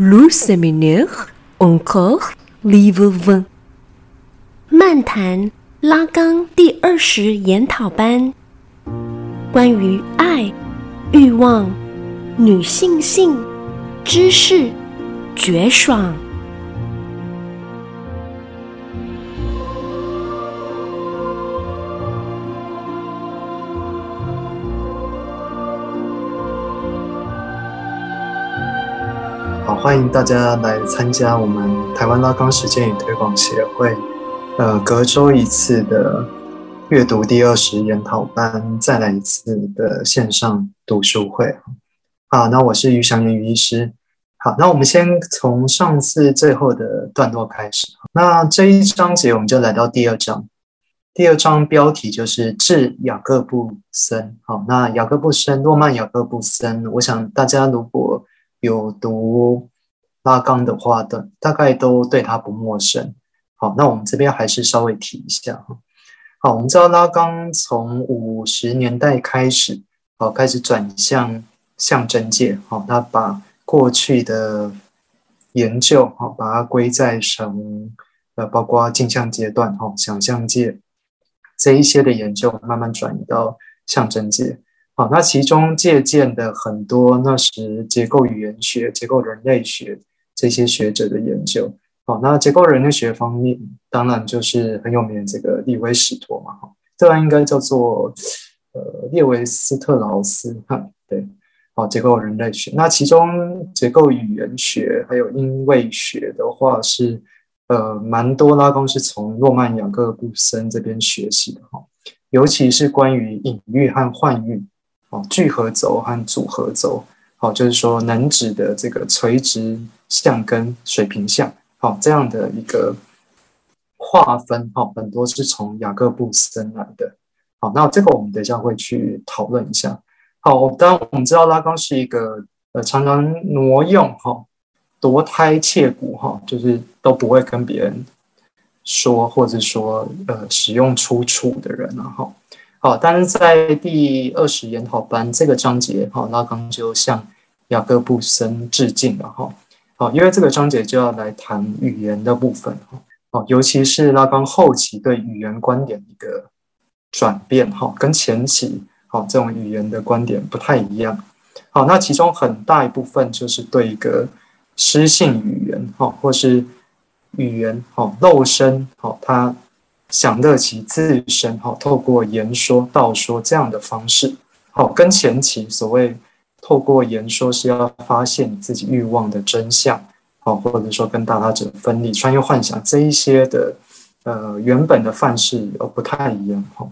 Le séminaire encore livre 漫谈拉冈第二十研讨班，关于爱、欲望、女性性、知识、绝爽。欢迎大家来参加我们台湾拉冈实践与推广协会，呃，隔周一次的阅读第二十研讨班，再来一次的线上读书会。好，那我是于祥元于医师。好，那我们先从上次最后的段落开始。那这一章节我们就来到第二章，第二章标题就是致雅各布森。好，那雅各布森，诺曼雅各布森，我想大家如果有读拉冈的话的，大概都对他不陌生。好，那我们这边还是稍微提一下哈。好，我们知道拉冈从五十年代开始，好，开始转向象征界。好，他把过去的研究，好，把它归在成呃，包括镜像阶段，哈，想象界这一些的研究，慢慢转移到象征界。好，那其中借鉴的很多那时结构语言学、结构人类学这些学者的研究。好，那结构人类学方面，当然就是很有名的这个利维史托嘛。哈，这应该叫做呃列维斯特劳斯。哈，对，好，结构人类学。那其中结构语言学还有音位学的话是，呃蛮多拉冈是从诺曼雅各布森这边学习的。哈，尤其是关于隐喻和幻喻。哦，聚合轴和组合轴，好，就是说能指的这个垂直向跟水平向，好，这样的一个划分，好，很多是从雅各布森来的，好，那这个我们等一下会去讨论一下，好，当然我们知道拉冈是一个呃常常挪用哈夺胎切骨哈，就是都不会跟别人说，或者说呃使用出处的人然后。好，但是在第二十研讨班这个章节，哈，拉冈就向雅各布森致敬了，哈，好，因为这个章节就要来谈语言的部分，哈，好，尤其是拉冈后期对语言观点一个转变，哈，跟前期，好，这种语言的观点不太一样，好，那其中很大一部分就是对一个诗性语言，哈，或是语言，哈，漏声，哈，它。享乐其自身，哈，透过言说、道说这样的方式，好，跟前期所谓透过言说是要发现你自己欲望的真相，好，或者说跟大他者分离、穿越幻想这一些的，呃，原本的范式又不太一样，哈。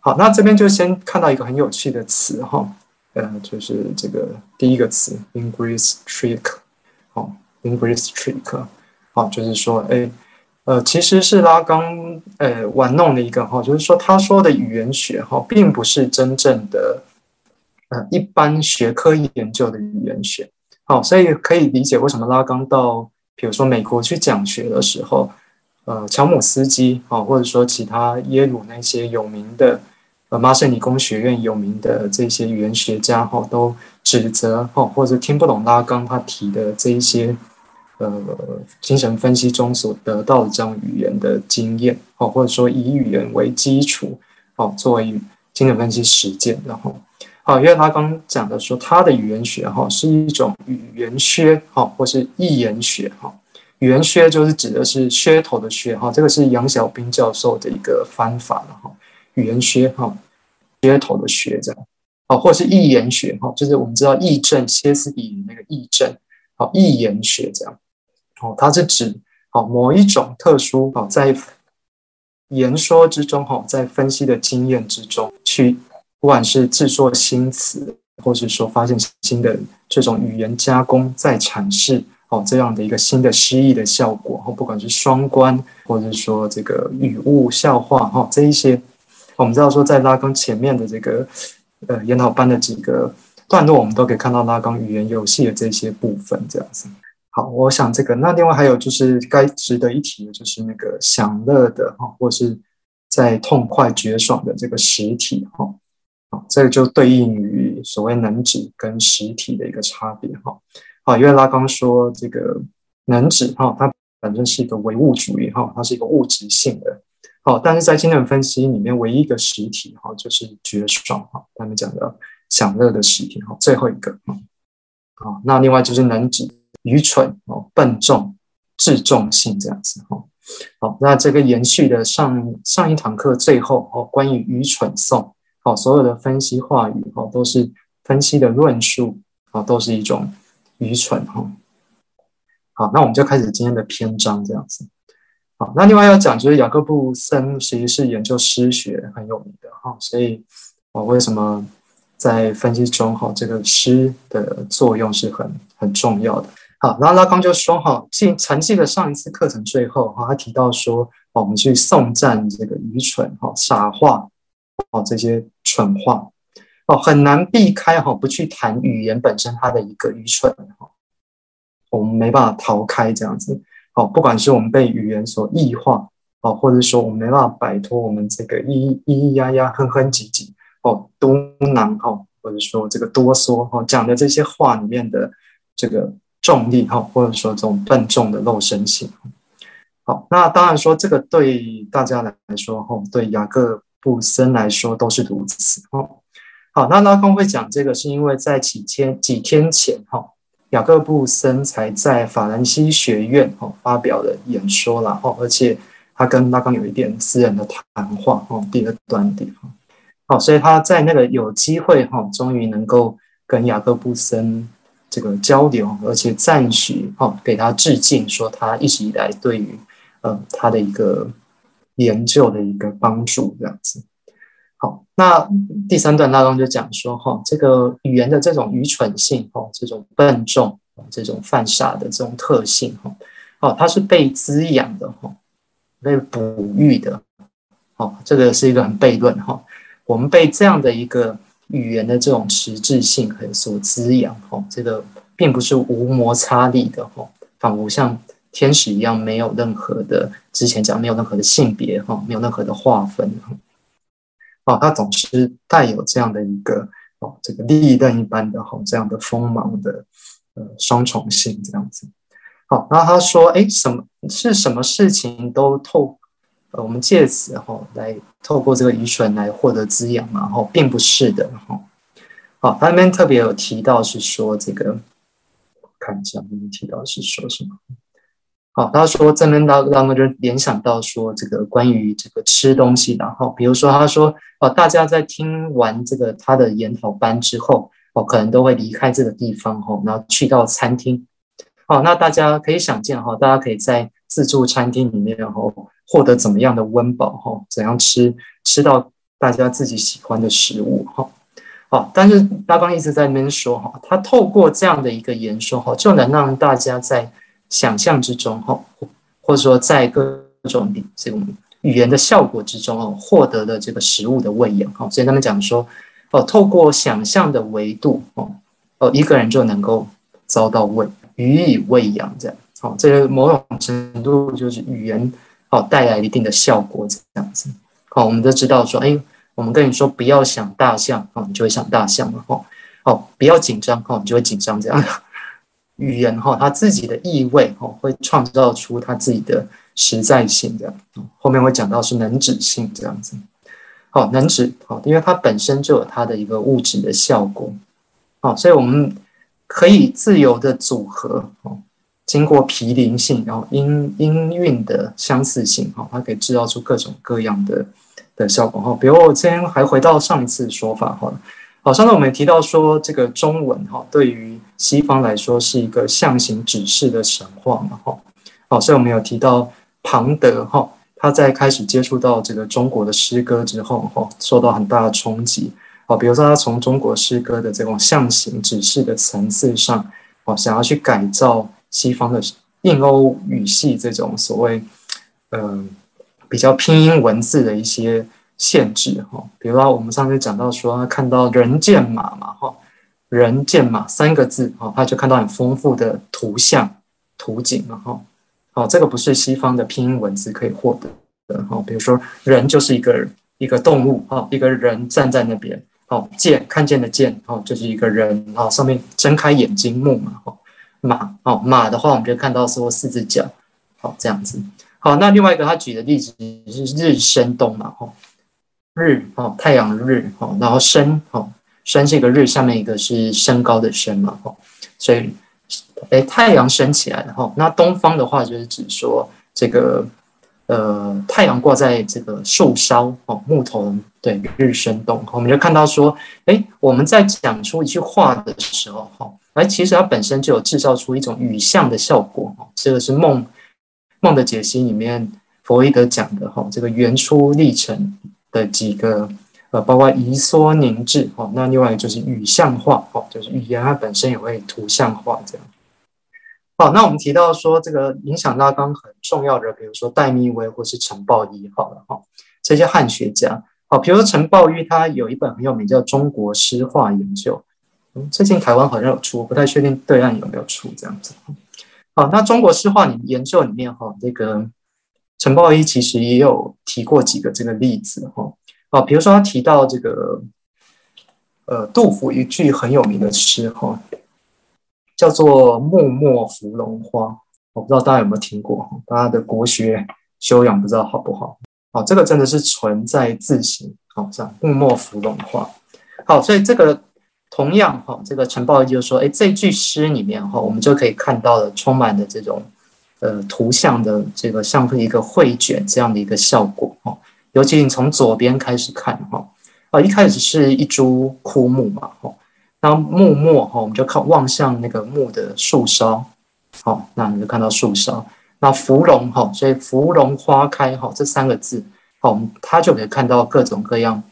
好，那这边就先看到一个很有趣的词，哈，呃，就是这个第一个词 i n g r i s trick，好 i n g r i s trick，好，就是说，哎。呃，其实是拉冈呃玩弄的一个哈，就是说他说的语言学哈，并不是真正的呃一般学科研究的语言学，好，所以可以理解为什么拉冈到比如说美国去讲学的时候，呃，乔姆斯基啊，或者说其他耶鲁那些有名的呃麻省理工学院有名的这些语言学家哈，都指责哈或者听不懂拉冈他提的这一些。呃，精神分析中所得到的这种语言的经验，哦，或者说以语言为基础，哦，作为精神分析实践，然后，好，因为他刚讲的说，他的语言学，哈，是一种语言学，哈，或是意言学，哈，语言学就是指的是噱头的噱，哈，这个是杨小兵教授的一个方法了，哈，语言学，哈，噱头的噱，这样，好，或是意言学，哈，就是我们知道译证歇斯底里那个译证，好，意言学这样。哦，它是指哦某一种特殊哦，在言说之中哈，在分析的经验之中，去不管是制作新词，或是说发现新的这种语言加工，再阐释哦这样的一个新的诗意的效果，哦不管是双关，或者说这个语物笑话哈这一些，我们知道说在拉冈前面的这个呃研讨班的几个段落，我们都可以看到拉冈语言游戏的这些部分这样子。好，我想这个，那另外还有就是该值得一提的，就是那个享乐的哈，或是在痛快绝爽的这个实体哈，好，这个就对应于所谓能指跟实体的一个差别哈。好，因为拉刚说这个能指哈，它本身是一个唯物主义哈，它是一个物质性的。好，但是在精神分析里面，唯一一个实体哈，就是绝爽哈，他们讲的享乐的实体哈，最后一个哈。好，那另外就是能指愚蠢哦，笨重、自重性这样子哈。好，那这个延续的上上一堂课最后哦，关于愚蠢颂，好，所有的分析话语哈，都是分析的论述啊，都是一种愚蠢哈。好，那我们就开始今天的篇章这样子。好，那另外要讲就是雅各布森其实是研究诗学很有名的哈，所以我为什么在分析中哈，这个诗的作用是很很重要的。好，然后拉冈就说哈，记残记的上一次课程最后哈，他提到说，我们去颂赞这个愚蠢哈、傻话哦这些蠢话哦，很难避开哈，不去谈语言本身它的一个愚蠢哈，我们没办法逃开这样子。好，不管是我们被语言所异化，哦，或者说我们没办法摆脱我们这个咿咿咿咿呀呀、哼哼唧唧，哦，嘟囔，哦，或者说这个哆嗦，哈，讲的这些话里面的这个重力，哈，或者说这种笨重的肉身性。好，那当然说这个对大家来说，哈，对雅各布森来说都是如此，哈。好，那拉康会讲这个，是因为在几天几天前，哈。雅各布森才在法兰西学院哦发表了演说，然后而且他跟拉康有一点私人的谈话哦，第二段地方，好，所以他在那个有机会哈，终于能够跟雅各布森这个交流，而且赞许哈，给他致敬，说他一直以来对于呃他的一个研究的一个帮助这样子。好，那第三段拉冈就讲说，哈，这个语言的这种愚蠢性，哈，这种笨重，这种犯傻的这种特性，哈，哦，它是被滋养的，哈，被哺育的，哦，这个是一个很悖论，哈，我们被这样的一个语言的这种实质性和所滋养，哈，这个并不是无摩擦力的，哈，仿佛像天使一样，没有任何的之前讲没有任何的性别，哈，没有任何的划分，哦，他总是带有这样的一个哦，这个利刃一般的哈，这样的锋芒的呃双重性这样子。好，然后他说，哎，什么是什么事情都透，呃，我们借此哈来透过这个愚蠢来获得滋养嘛？哈，并不是的哈。好，他那边特别有提到是说这个，看一下，那边提到是说什么。好，他说这边当当中就联想到说这个关于这个吃东西，然后比如说他说哦，大家在听完这个他的研讨班之后，哦，可能都会离开这个地方，哈，然后去到餐厅，好，那大家可以想见，哈，大家可以在自助餐厅里面，然后获得怎么样的温饱，哈，怎样吃吃到大家自己喜欢的食物，哈，好，但是拉冈一直在那边说，哈，他透过这样的一个言说，哈，就能让大家在。想象之中，哈，或者说在各种这种语言的效果之中，哦，获得了这个食物的喂养，哈，所以他们讲说，哦，透过想象的维度，哦，哦，一个人就能够遭到喂予以喂养，这样，哦，这个某种程度就是语言，哦，带来一定的效果，这样子，好，我们都知道说，哎，我们跟你说不要想大象，哦，你就会想大象了，哦，哦，不要紧张，哦，你就会紧张，这样。语言哈，它自己的意味哈，会创造出它自己的实在性这样。后面会讲到是能指性这样子。好，能指好，因为它本身就有它的一个物质的效果。好，所以我们可以自由的组合哦，经过毗邻性，然后音音韵的相似性哈，它可以制造出各种各样的的效果哈。比如我今天还回到上一次说法哈。好，上次我们提到说，这个中文哈，对于西方来说是一个象形指示的神话嘛，哈。好，所以我们有提到庞德哈，他在开始接触到这个中国的诗歌之后，哈，受到很大的冲击。好，比如说他从中国诗歌的这种象形指示的层次上，哦，想要去改造西方的印欧语系这种所谓，嗯，比较拼音文字的一些。限制哈，比如说我们上次讲到说，看到人见马嘛哈，人见马三个字哈，他就看到很丰富的图像图景嘛哈，好，这个不是西方的拼音文字可以获得的哈。比如说人就是一个一个动物哈，一个人站在那边，哦，见看见的见哈，就是一个人哈，上面睁开眼睛目嘛哈，马哦，马的话我们就看到说四只脚，好这样子。好，那另外一个他举的例子是日升东嘛，吼，日哦，太阳日哦，然后升哦，升这个日，下面一个是升高的升嘛，吼，所以哎，太阳升起来了哈。那东方的话就是指说这个呃，太阳挂在这个树梢哦，木头对，日升动，我们就看到说，哎，我们在讲出一句话的时候哈，哎，其实它本身就有制造出一种语象的效果哈，这个是梦。梦的解析里面，弗洛伊德讲的哈，这个原初历程的几个呃，包括移缩凝滞哈，那另外就是语象化哈，就是语言它本身也会图像化这样。好，那我们提到说这个影响拉冈很重要的，比如说戴密威或是陈抱一，好了哈，这些汉学家，好，比如说陈抱一，他有一本很有名叫《中国诗画研究》，最近台湾好像有出，不太确定对岸有没有出这样子。好，那中国诗画里研究里面哈，这个陈抱一其实也有提过几个这个例子哈。哦，比如说他提到这个，呃，杜甫一句很有名的诗哈，叫做“木末芙蓉花”。我不知道大家有没有听过，大家的国学修养不知道好不好？哦，这个真的是存在自行，好，这样“木末芙蓉花”。好，所以这个。同样哈，这个陈抱一就说，哎，这句诗里面哈，我们就可以看到了充满的这种呃图像的这个像是一个绘卷这样的一个效果哈。尤其你从左边开始看哈，啊，一开始是一株枯木嘛哈，那木末哈，我们就看望向那个木的树梢，好，那你就看到树梢，那芙蓉哈，所以芙蓉花开哈，这三个字，好，我们他就可以看到各种各样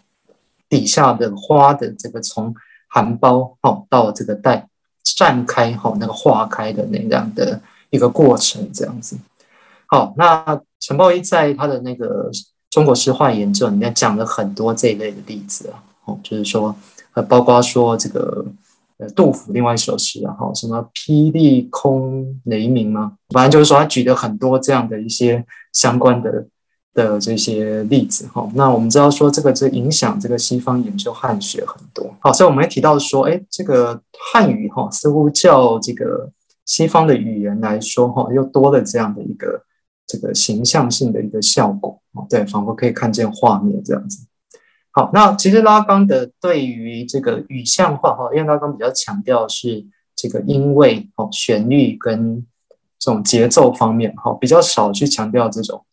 底下的花的这个从。含苞好到这个带绽开哈那个化开的那样的一个过程，这样子。好，那陈抱一在他的那个中国诗画研究里面讲了很多这一类的例子啊，哦，就是说呃，包括说这个呃杜甫另外一首诗啊，哈，什么霹雳空雷鸣吗？反正就是说他举了很多这样的一些相关的。的这些例子哈，那我们知道说这个这影响这个西方研究汉学很多，好，所以我们也提到说，哎，这个汉语哈似乎较这个西方的语言来说哈，又多了这样的一个这个形象性的一个效果，对，仿佛可以看见画面这样子。好，那其实拉冈的对于这个语象化哈，因为拉冈比较强调是这个音位哦、旋律跟这种节奏方面哈，比较少去强调这种。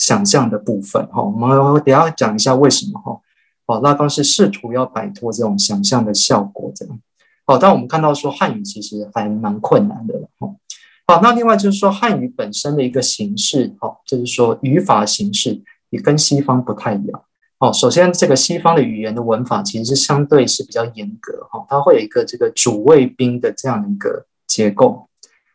想象的部分，哈，我们等下讲一下为什么，哈，哦，拉冈是试图要摆脱这种想象的效果，这样，好，但我们看到说汉语其实还蛮困难的，哈，好，那另外就是说汉语本身的一个形式，哈，就是说语法形式也跟西方不太一样，哦，首先这个西方的语言的文法其实是相对是比较严格，哈，它会有一个这个主谓宾的这样的一个结构，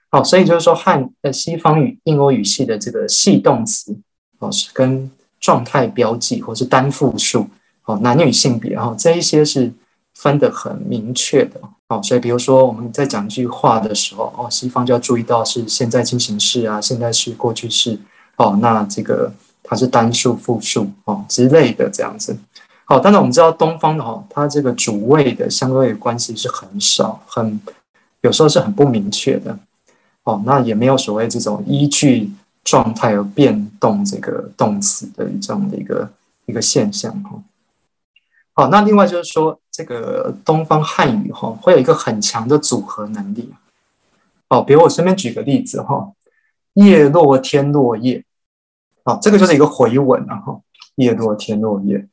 好，所以就是说汉呃西方语印欧语系的这个系动词。哦，是跟状态标记，或是单复数，哦，男女性别，哈，这一些是分得很明确的，哦，所以比如说我们在讲一句话的时候，哦，西方就要注意到是现在进行式啊，现在是过去式，哦，那这个它是单数、复数，哦之类的这样子，好，但是我们知道东方的哈，它这个主谓的相对关系是很少，很有时候是很不明确的，哦，那也没有所谓这种依据。状态而变动这个动词的这样的一个一个现象哈。好，那另外就是说，这个东方汉语哈会有一个很强的组合能力。哦，比如我随便举个例子哈，叶落天落叶，好，这个就是一个回文了哈。叶落天落叶，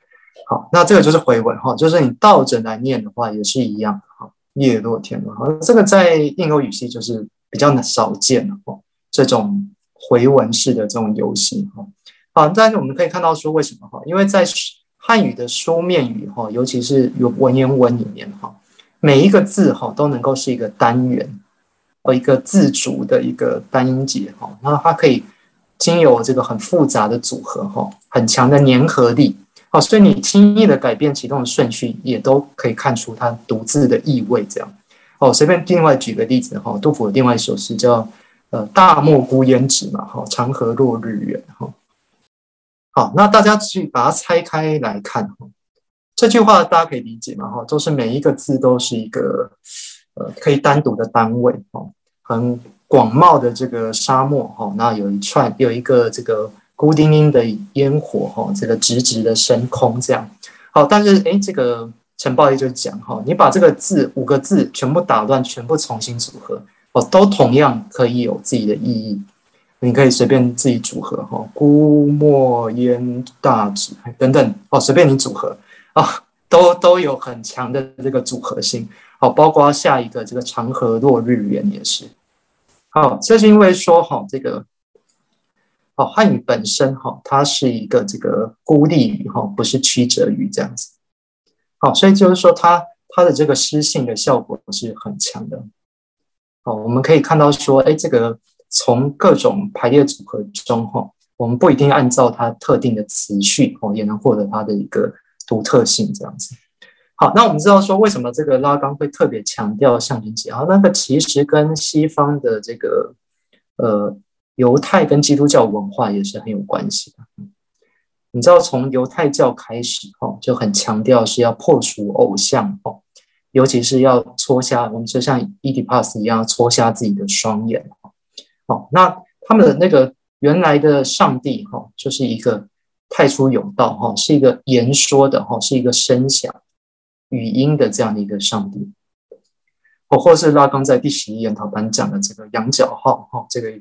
好，那这个就是回文哈，就是你倒着来念的话也是一样的哈。叶落天落，好，这个在印欧语系就是比较少见的哈，这种。回文式的这种游戏哈，好，但是我们可以看到说为什么哈？因为在汉语的书面语哈，尤其是有文言文里面哈，每一个字哈都能够是一个单元，和一个自主的一个单音节哈，那它可以经由这个很复杂的组合哈，很强的粘合力，好，所以你轻易的改变启动的顺序，也都可以看出它独自的意味。这样，哦，随便另外举个例子哈，杜甫的另外一首诗叫。呃，大漠孤烟直嘛，哈，长河落日圆，哈，好，那大家去把它拆开来看，哈，这句话大家可以理解嘛，哈，都是每一个字都是一个呃可以单独的单位，哈，很广袤的这个沙漠哈，那有一串有一个这个孤零零的烟火哈，这个直直的升空这样。好，但是哎，这个陈抱义就讲哈，你把这个字五个字全部打乱，全部重新组合哦，都同样可以有自己的意义。你可以随便自己组合哈，孤墨烟大直等等哦，随便你组合啊，都都有很强的这个组合性。好，包括下一个这个长河落日圆也是。好，这是因为说哈，这个好汉语本身哈，它是一个这个孤立语哈，不是曲折语这样子。好，所以就是说它它的这个诗性的效果是很强的。好，我们可以看到说，哎，这个。从各种排列组合中，哈，我们不一定按照它特定的词序，哦，也能获得它的一个独特性，这样子。好，那我们知道说，为什么这个拉冈会特别强调象征节？啊，那个其实跟西方的这个呃犹太跟基督教文化也是很有关系的。你知道，从犹太教开始，哈，就很强调是要破除偶像，哦，尤其是要戳瞎，我们就像伊底帕斯一样，戳瞎自己的双眼。哦，那他们的那个原来的上帝哈，就是一个太初有道哈，是一个言说的哈，是一个声响语音的这样的一个上帝。哦，或是拉刚在第十一研讨班讲的这个羊角号哈，这个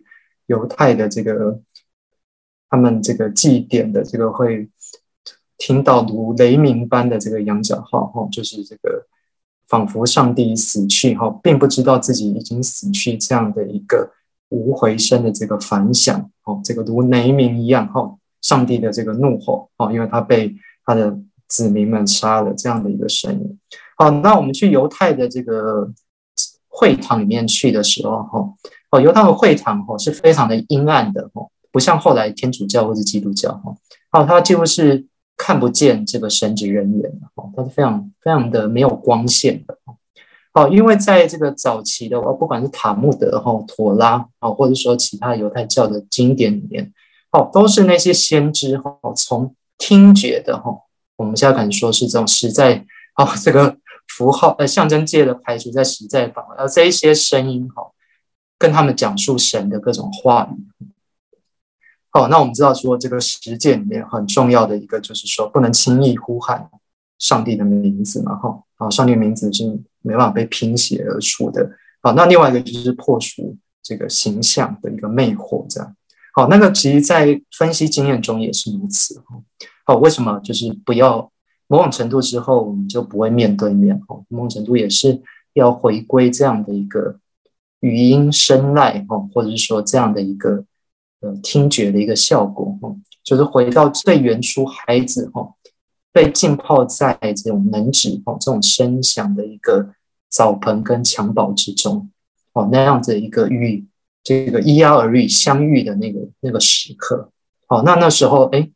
犹太的这个他们这个祭典的这个会听到如雷鸣般的这个羊角号哈，就是这个仿佛上帝死去哈，并不知道自己已经死去这样的一个。无回声的这个反响，哦，这个如雷鸣一样，哈，上帝的这个怒吼，哦，因为他被他的子民们杀了，这样的一个声音。好，那我们去犹太的这个会堂里面去的时候，哈，哦，犹太的会堂，哈，是非常的阴暗的，哈，不像后来天主教或者基督教，哈，哦，它几乎是看不见这个神职人员的，哈，它是非常非常的没有光线的。好，因为在这个早期的，不管是塔木德哈、妥拉啊，或者说其他犹太教的经典里面，哦，都是那些先知哈，从听觉的哈，我们现在可能说是这种实在啊，这个符号呃象征界的排除在实在法，而这一些声音哈，跟他们讲述神的各种话语。好，那我们知道说这个实践里面很重要的一个就是说，不能轻易呼喊上帝的名字嘛，哈，啊，上帝的名字是。没办法被拼写而出的。好，那另外一个就是破除这个形象的一个魅惑，这样。好，那个其实在分析经验中也是如此。好，为什么就是不要某种程度之后我们就不会面对面？哦，某种程度也是要回归这样的一个语音声籁，哦，或者是说这样的一个呃听觉的一个效果，哦，就是回到最原初孩子，哦。被浸泡在这种能指哦，这种声响的一个澡盆跟襁褓之中哦，那样子一个与这个依呀而遇相遇的那个那个时刻哦，那那时候哎，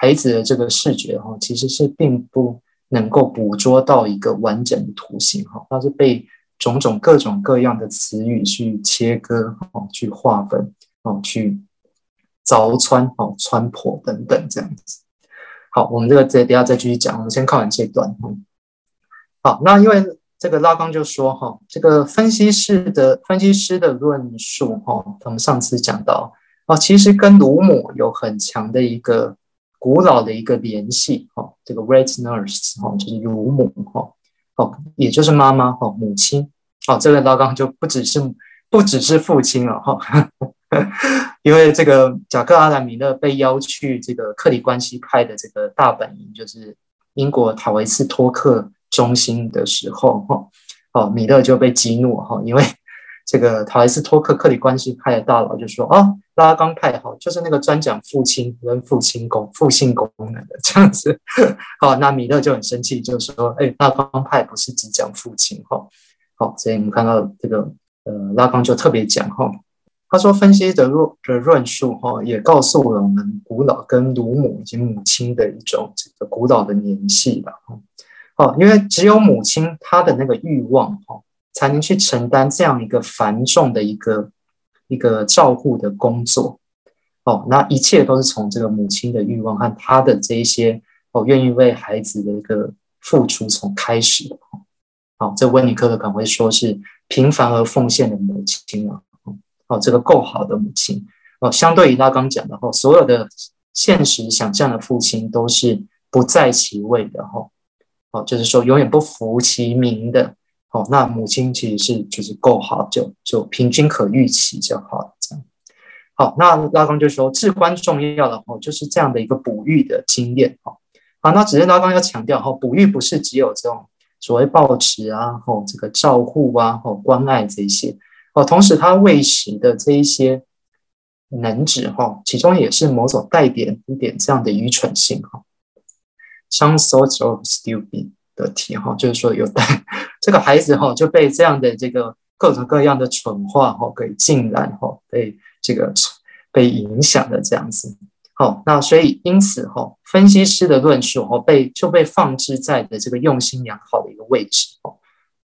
孩子的这个视觉哈，其实是并不能够捕捉到一个完整的图形哈，它是被种种各种各样的词语去切割哦，去划分哦，去凿穿哦，穿破等等这样子。好，我们这个再等下再继续讲。我们先看完这段。好，那因为这个拉冈就说哈，这个分析师的分析师的论述哈，我们上次讲到哦，其实跟乳母有很强的一个古老的一个联系哈。这个 wet nurse 哈，就是乳母哈，哦，也就是妈妈哈，母亲。哦，这个拉冈就不只是不只是父亲了哈。因为这个贾克阿兰米勒被邀去这个克里关系派的这个大本营，就是英国塔维斯托克中心的时候，哈，哦，米勒就被激怒，哈，因为这个塔维斯托克克里关系派的大佬就说，哦，拉冈派，哈，就是那个专讲父亲跟父亲功父性功能的这样子，好，那米勒就很生气，就说，哎，拉冈派不是只讲父亲，哈，好，所以我们看到这个，呃，拉冈就特别讲，哈。他说：“分析的论的论述，哈，也告诉了我们古老跟乳母以及母亲的一种这个古老的联系吧，哈，哦，因为只有母亲她的那个欲望，哈，才能去承担这样一个繁重的一个一个照顾的工作，哦，那一切都是从这个母亲的欲望和她的这一些哦，愿意为孩子的一个付出从开始。的，好，这温尼科特可能会说是平凡而奉献的母亲啊。”哦，这个够好的母亲。哦，相对于拉刚讲的哈，所有的现实想象的父亲都是不在其位的哈，哦，就是说永远不服其名的，哦，那母亲其实是就是够好，就就平均可预期就好了这样。好，那拉冈就说至关重要的哦，就是这样的一个哺育的经验哈。好，那只是拉冈要强调哈，哺育不是只有这种所谓抱持啊，吼这个照护啊，吼关爱这些。哦，同时他喂食的这一些能指哈，其中也是某种带点一点这样的愚蠢性哈。Some sorts of stupid 的题哈，就是说有带 这个孩子哈就被这样的这个各种各样的蠢话哈给浸染哈，被这个 被影响的这样子。好，那所以因此哈，分析师的论述哈被就被放置在的这个用心良好的一个位置哦。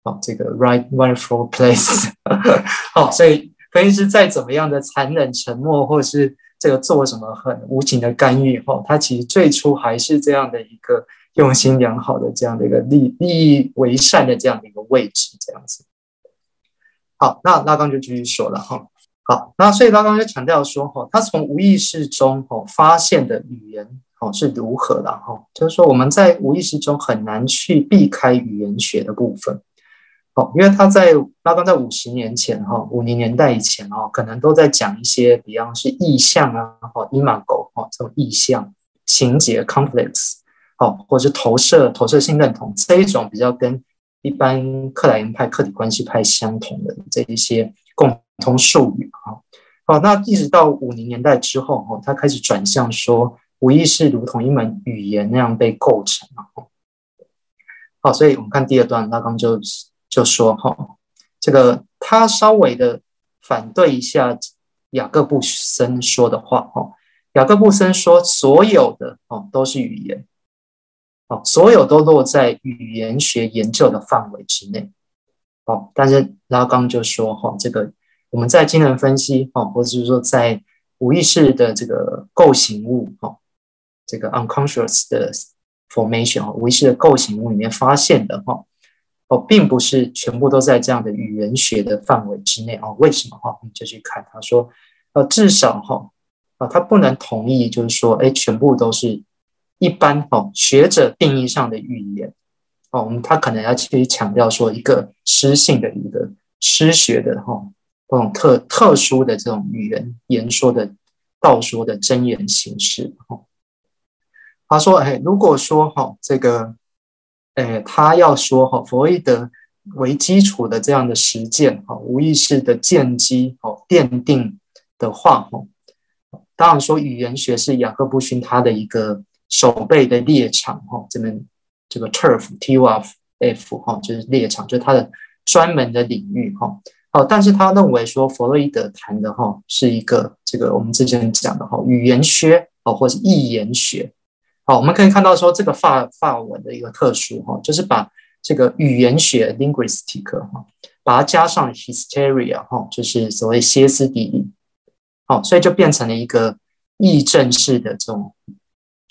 好，这个 right wonderful place。好，所以分析师再怎么样的残忍沉默，或者是这个做什么很无情的干预，哈，他其实最初还是这样的一个用心良好的这样的一个利利益为善的这样的一个位置，这样子。好，那拉冈就继续说了哈。好，那所以拉冈就强调说哈，他从无意识中哈发现的语言哦是如何的哈，就是说我们在无意识中很难去避开语言学的部分。哦，因为他在拉冈在五十年前哈，五零年代以前哦，可能都在讲一些，比方是意象啊，哈，imago 哈，这种意象、情节 complex，哦，或者是投射、投射性认同这一种比较跟一般克莱因派、客体关系派相同的这一些共同术语哈。哦，那一直到五零年代之后哦，他开始转向说，无意识如同一门语言那样被构成了。好，所以我们看第二段，拉冈就。就说哈，这个他稍微的反对一下雅各布森说的话哈。雅各布森说，所有的哦都是语言，哦，所有都落在语言学研究的范围之内，哦。但是拉冈就说哈，这个我们在精神分析哦，或者是说在无意识的这个构形物哈，这个 unconscious 的 formation 无意识的构形物里面发现的哈。哦，并不是全部都在这样的语言学的范围之内哦。为什么哈？你就去看他说，呃，至少哈，啊，他不能同意，就是说，哎，全部都是一般哦学者定义上的语言哦。我们他可能要去强调说一个诗性的一个诗学的哈，这种特特殊的这种语言言说的道说的真言形式哈。他说，哎，如果说哈这个。诶，他要说哈，弗洛伊德为基础的这样的实践哈，无意识的建基哦，奠定的话哈，当然说语言学是雅各布逊他的一个守备的猎场哈，这边这个 turf t u f f 哈，就是猎场，就是他的专门的领域哈。哦，但是他认为说弗洛伊德谈的哈是一个这个我们之前讲的哈语言学哦，或是意言学。好，我们可以看到说这个法法文的一个特殊哈，就是把这个语言学 linguistic 哈，把它加上 hysteria 哈，就是所谓歇斯底里，好，所以就变成了一个议政式的这种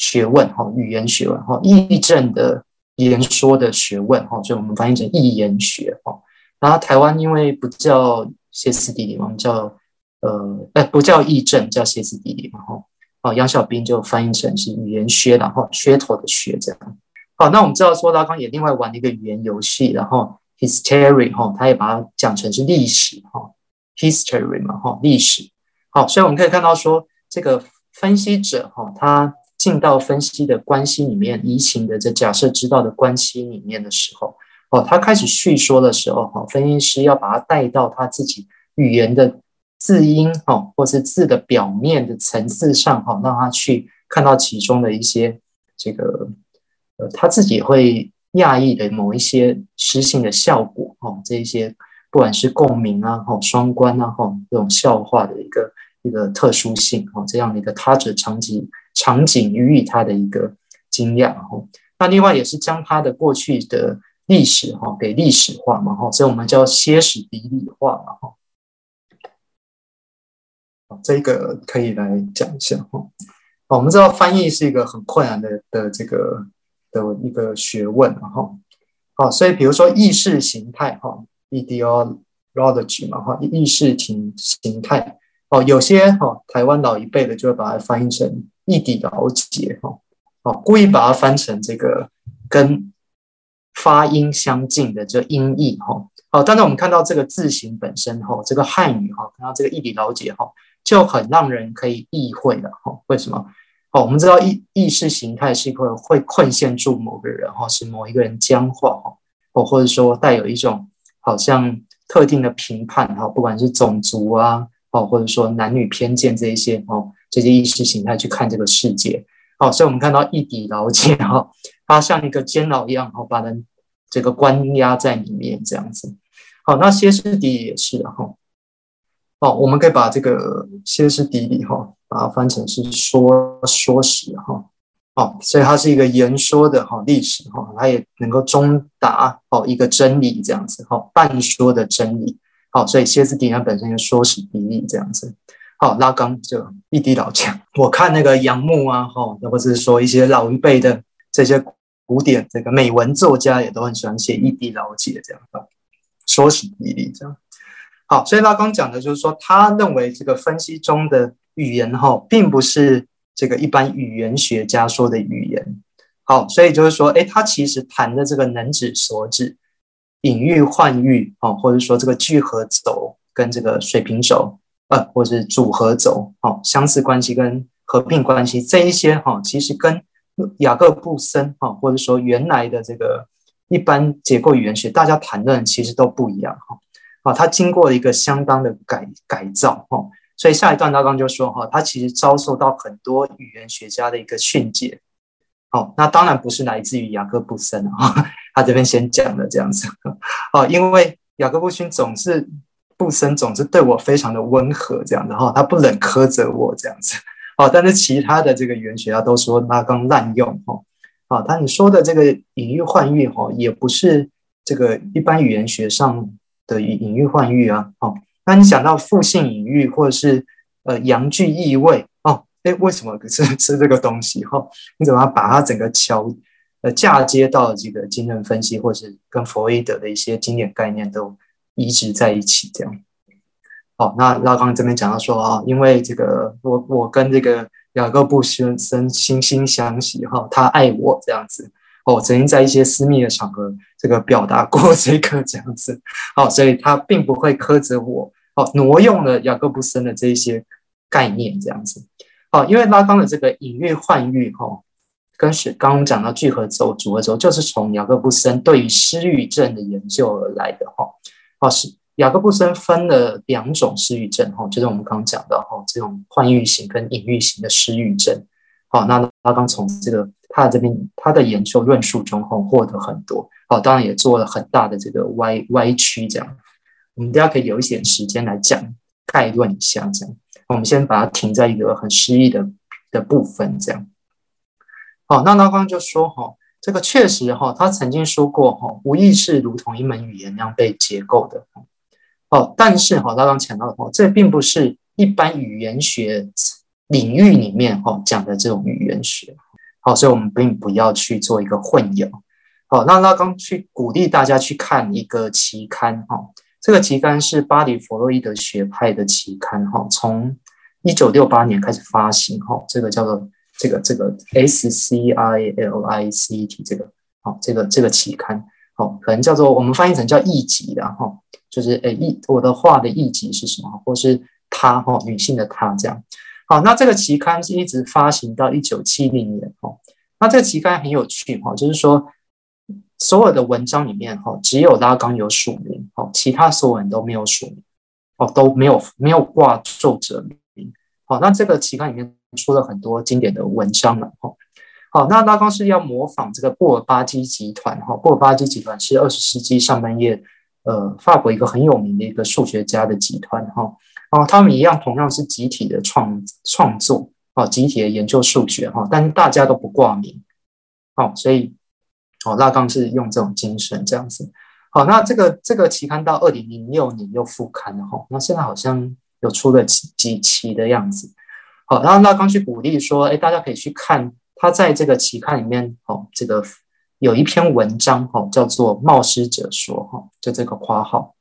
学问哈，语言学问哈，议政的言说的学问哈，所以我们翻译成议言学哈。然后台湾因为不叫歇斯底里，我们叫呃，哎，不叫议政，叫歇斯底里嘛哈。哦，杨小兵就翻译成是语言学，然后噱头的噱这样。好，那我们知道说拉冈也另外玩了一个语言游戏，然后 history 哈，他也把它讲成是历史哈，history 嘛哈，历史。好，所以我们可以看到说，这个分析者哈，他进到分析的关系里面，移情的这假设知道的关系里面的时候，哦，他开始叙说的时候哈，分析师要把他带到他自己语言的。字音哈，或是字的表面的层次上哈，让他去看到其中的一些这个呃，他自己会讶异的某一些诗性的效果哈，这一些不管是共鸣啊哈、双关啊哈，这种笑话的一个一个特殊性哈，这样的一个他者场景场景予以他的一个惊讶哈。那另外也是将他的过去的历史哈给历史化嘛哈，所以我们叫歇史底里化嘛哈。这个可以来讲一下哈。我们知道翻译是一个很困难的的这个的一个学问哈。好，所以比如说意识形态哈，ideology 嘛，哈，意识形形态，哦，有些哈台湾老一辈的就会把它翻译成意底牢结，哈，哦，故意把它翻成这个跟发音相近的这音译，哈，好，但是我们看到这个字形本身，哈，这个汉语，哈，看到这个意底牢结，哈，就很让人可以意会的，哈，为什么？哦，我们知道意意识形态是一个会困陷住某个人，哈，使某一个人僵化，哈，哦，或者说带有一种好像特定的评判，哈，不管是种族啊，哦，或者说男女偏见这一些，哦，这些意识形态去看这个世界，哦，所以我们看到一底牢结，哈，它像一个监牢一样，哈，把人这个关押在里面这样子。好，那歇斯底里也是，哈，哦，我们可以把这个歇斯底里，哈。把它翻成是说说实哈，哦，所以它是一个言说的哈历史哈，它也能够中达哦一个真理这样子哈，半说的真理，好，所以歇斯底里本身就说史比利这样子，好，拉冈就一地老讲，我看那个杨牧啊哈，或者是说一些老一辈的这些古典这个美文作家也都很喜欢写一地老解这样的，说史比利这样，好，所以拉冈讲的就是说，他认为这个分析中的。语言哈，并不是这个一般语言学家说的语言。好，所以就是说，哎，他其实谈的这个能指所指、隐喻换喻啊，或者说这个聚合轴跟这个水平轴，呃，或者是组合轴，哦，相似关系跟合并关系这一些哈，其实跟雅各布森哈，或者说原来的这个一般结构语言学大家谈论其实都不一样哈。啊，他经过了一个相当的改改造哈。所以下一段大纲就说哈，他其实遭受到很多语言学家的一个训诫，哦，那当然不是来自于雅各布森啊，他这边先讲了这样子，哦，因为雅各布逊总是布森总是对我非常的温和这样的哈，他不冷苛责我这样子，哦，但是其他的这个语言学家都说拉冈滥用哈，啊，他你说的这个隐喻换喻哈，也不是这个一般语言学上的隐喻换喻啊，哦。那你想到复性隐喻或者是呃阳具意味哦，诶，为什么是是这个东西哈？你怎么把它整个桥呃嫁接到这个精神分析，或是跟弗洛伊德的一些经典概念都移植在一起这样？好，那拉冈这边讲到说啊，因为这个我我跟这个雅各布先生惺惺相惜哈，他爱我这样子。哦，曾经在一些私密的场合，这个表达过这个这样子，好，所以他并不会苛责我，哦，挪用了雅各布森的这一些概念这样子，好，因为拉冈的这个隐喻幻喻，哈，跟是刚刚讲到聚合轴、组合轴，就是从雅各布森对于失语症的研究而来的，哈，哦，是雅各布森分了两种失语症，哈，就是我们刚刚讲的，哈，这种幻喻型跟隐喻型的失语症，好，那拉冈从这个。他的这边他的研究论述中后获得很多，哦，当然也做了很大的这个歪歪曲，这样，我们大家可以有一点时间来讲概论一下，这样，我们先把它停在一个很诗意的的部分，这样，好，那拉冈就说，哈，这个确实，哈，他曾经说过，哈，无意识如同一门语言那样被结构的，哦，但是，哈，拉冈强调，哈，这并不是一般语言学领域里面，哈，讲的这种语言学。好，所以我们并不要去做一个混淆。好，那拉冈去鼓励大家去看一个期刊，哈，这个期刊是巴黎弗洛伊德学派的期刊，哈，从一九六八年开始发行，哈，这个叫做这个这个 S C I L I C E T 这个，好，这个这个期刊，好，可能叫做我们翻译成叫译集的，哈，就是诶，译我的画的译集是什么，或是她，哈，女性的她这样。好，那这个期刊是一直发行到一九七零年哦。那这个期刊很有趣哈，就是说所有的文章里面哈，只有拉冈有署名哦，其他所有人都没有署名哦，都没有没有挂作者名。好，那这个期刊里面出了很多经典的文章了哈。好，那拉冈是要模仿这个布尔巴基集团哈，布尔巴基集团是二十世纪上半叶呃法国一个很有名的一个数学家的集团哈。哦，他们一样，同样是集体的创创作，哦，集体的研究数学，哈，但是大家都不挂名，哦，所以，哦，拉冈是用这种精神这样子，好，那这个这个期刊到二零零六年又复刊了，哈，那现在好像有出了几几期的样子，好，然后拉冈去鼓励说，哎，大家可以去看他在这个期刊里面，哦，这个有一篇文章，哈，叫做《冒失者说》，哈，就这个括号。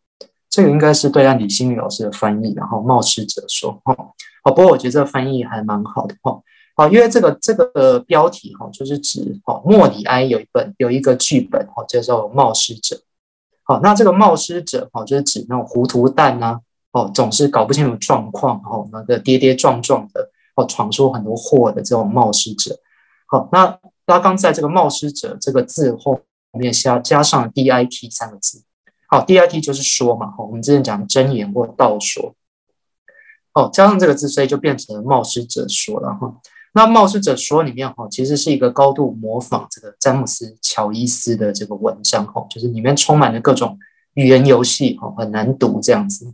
这个应该是对岸李新宇老师的翻译，然后冒失者说，哈，好，不过我觉得这个翻译还蛮好的，哈，好，因为这个这个标题，哈，就是指，哈，莫里埃有一本有一个剧本，哈，叫做《冒失者》，好，那这个冒失者，哈，就是指那种糊涂蛋呐，哦，总是搞不清楚状况，哦，那个跌跌撞撞的，哦，闯出很多祸的这种冒失者，好，那拉刚在这个冒失者这个字后面加加上 dit 三个字。好，dit 就是说嘛，我们之前讲真言或道说，哦，加上这个字，所以就变成冒失者说了哈。那冒失者说里面哈，其实是一个高度模仿这个詹姆斯乔伊斯的这个文章哈，就是里面充满了各种语言游戏哈，很难读这样子。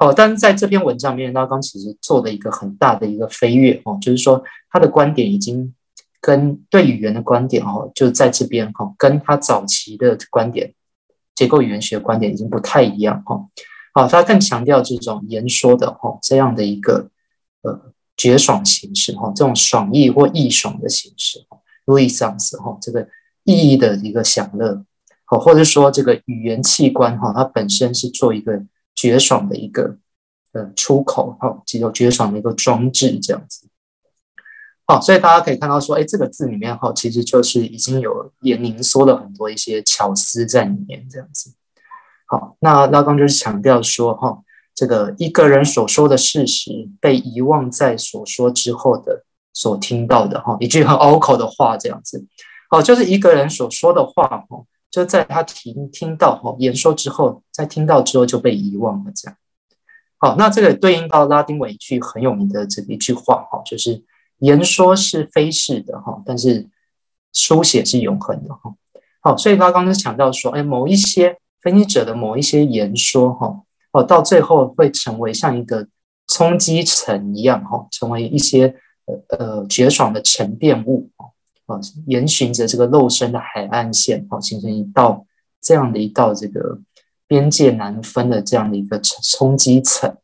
哦，但是在这篇文章里面，拉冈其实做的一个很大的一个飞跃哈，就是说他的观点已经跟对语言的观点哈，就在这边哈，跟他早期的观点。结构语言学观点已经不太一样哈，好，他更强调这种言说的哈这样的一个呃绝爽形式哈，这种爽意或意爽的形式哈，jouissance 哈，这个意义的一个享乐，好，或者说这个语言器官哈，它本身是做一个绝爽的一个呃出口哈，只有绝爽的一个装置这样子。好，所以大家可以看到说，哎，这个字里面哈，其实就是已经有也凝缩了很多一些巧思在里面，这样子。好，那拉冈就是强调说，哈，这个一个人所说的事实被遗忘在所说之后的所听到的哈，一句很拗口的话，这样子。好，就是一个人所说的话，哈，就在他听听到哈言说之后，在听到之后就被遗忘了，这样。好，那这个对应到拉丁文一句很有名的这一句话，哈，就是。言说是非是的哈，但是书写是永恒的哈。好，所以他刚刚强调说，哎，某一些分析者的某一些言说哈，哦，到最后会成为像一个冲积层一样哈，成为一些呃呃绝爽的沉淀物啊，沿循着这个肉身的海岸线啊，形成一道这样的一道这个边界难分的这样的一个冲积层。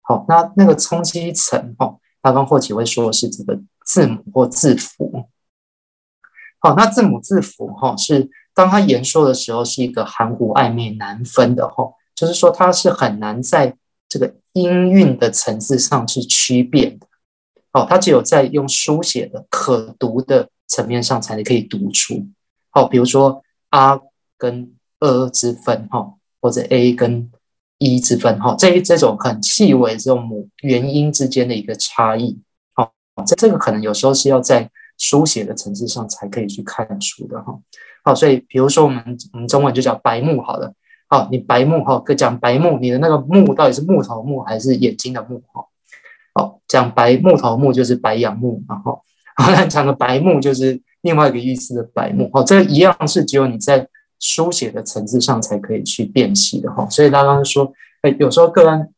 好，那那个冲积层哈。刚刚霍启会说是这个字母或字符，好，那字母字符哈是当他言说的时候是一个含糊暧昧难分的哈，就是说它是很难在这个音韵的层次上去区别的，哦，它只有在用书写的可读的层面上才可以读出，好，比如说啊跟呃之分哈，或者 a 跟。一之分哈，这这种很细微这种母元音之间的一个差异，好，这这个可能有时候是要在书写的层次上才可以去看出的哈。好，所以比如说我们我们中文就叫白目好了，好，你白目哈，可讲白目，你的那个目到底是木头目还是眼睛的目哈？好，讲白木头目就是白杨木，然后好，那讲的白目就是另外一个意思的白目，好，这一样是只有你在。书写的层次上才可以去辨析的哈，所以他刚刚说，哎，有时候个案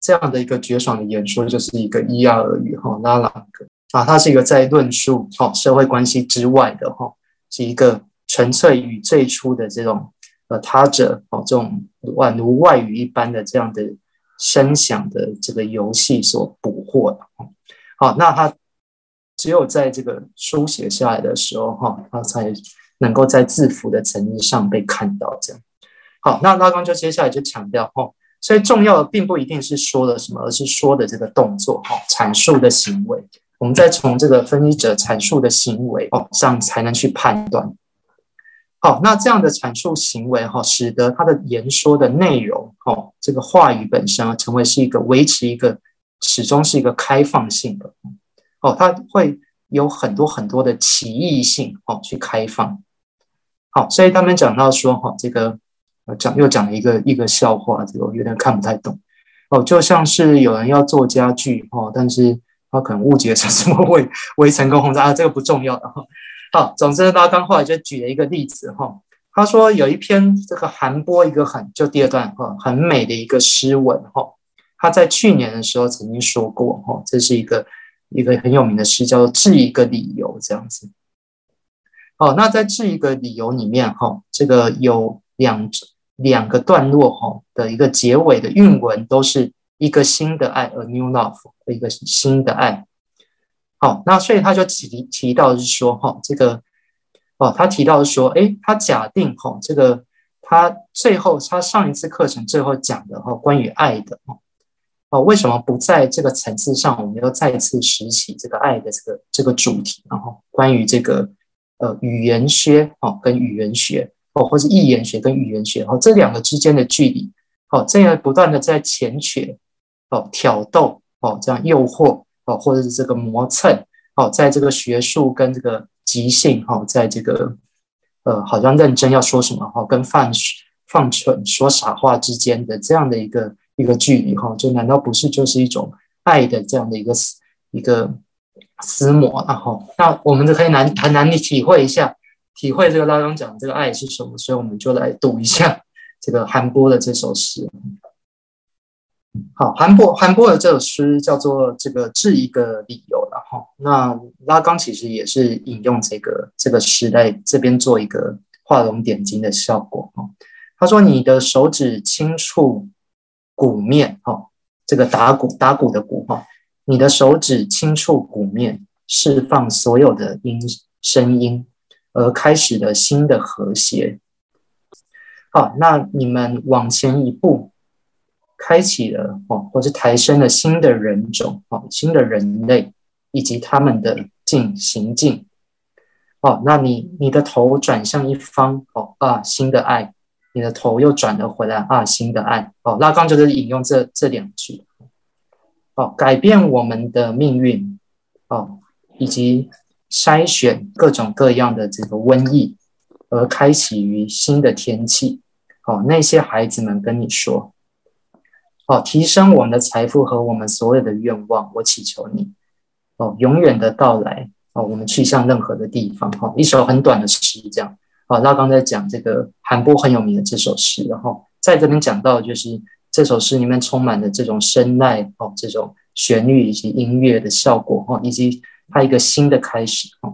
这样的一个绝爽的演说，就是一个伊亚尔语哈，拉朗格啊，它是一个在论述哈社会关系之外的哈，是一个纯粹与最初的这种呃他者哦这种宛如外语一般的这样的声响的这个游戏所捕获的，好，那他只有在这个书写下来的时候哈，他才。能够在字符的层面上被看到，这样好。那拉冈就接下来就强调哦，所以重要的并不一定是说的什么，而是说的这个动作哈，阐述的行为。我们再从这个分析者阐述的行为哦上才能去判断。好，那这样的阐述行为哈，使得他的言说的内容哦，这个话语本身啊，成为是一个维持一个始终是一个开放性的哦，它会有很多很多的歧义性哦，去开放。好，所以他们讲到说，哈，这个讲又讲了一个一个笑话，这个我有点看不太懂。哦，就像是有人要做家具，哈，但是他可能误解成什么 围围成功轰炸，啊，这个不重要的哈。好，总之他刚后来就举了一个例子，哈，他说有一篇这个韩波一个很就第二段哈很美的一个诗文，哈，他在去年的时候曾经说过，哈，这是一个一个很有名的诗，叫做《致一个理由》这样子。好，那在这一个理由里面，哈，这个有两两个段落，哈的一个结尾的韵文，都是一个新的爱，a new love，一个新的爱。好，那所以他就提提到是说，哈，这个，哦，他提到说，诶，他假定，哈，这个他最后他上一次课程最后讲的哈，关于爱的哈，哦，为什么不在这个层次上，我们要再次拾起这个爱的这个这个主题，然后关于这个呃语言学哦跟语言学哦，或是意言学跟语言学哦这两个之间的距离哦，这样不断的在潜取哦挑逗哦这样诱惑哦，或者是这个磨蹭哦，在这个学术跟这个即兴哦，在这个。呃，好像认真要说什么哈，跟放放蠢说傻话之间的这样的一个一个距离哈，就难道不是就是一种爱的这样的一个一个撕磨？然后，那我们就可以难很难体会一下，体会这个拉冈讲的这个爱是什么？所以我们就来读一下这个韩波的这首诗。好，韩波韩波的这首诗叫做这个致一个理由了哈。那拉冈其实也是引用这个这个诗在这边做一个画龙点睛的效果哈。他说：“你的手指轻触鼓面哈，这个打鼓打鼓的鼓哈，你的手指轻触鼓面，释放所有的音声音，而开始了新的和谐。好，那你们往前一步。”开启了哦，或者抬升了新的人种哦，新的人类以及他们的进行径哦。那你你的头转向一方哦啊，新的爱，你的头又转了回来啊，新的爱哦。拉冈就是引用这这两句哦，改变我们的命运哦，以及筛选各种各样的这个瘟疫，而开启于新的天气哦。那些孩子们跟你说。哦，提升我们的财富和我们所有的愿望，我祈求你，哦，永远的到来，哦，我们去向任何的地方，哈，一首很短的诗，这样，哦，那刚才讲这个韩波很有名的这首诗，然后在这边讲到，就是这首诗里面充满了这种声籁，哦，这种旋律以及音乐的效果，哈，以及它一个新的开始，哈，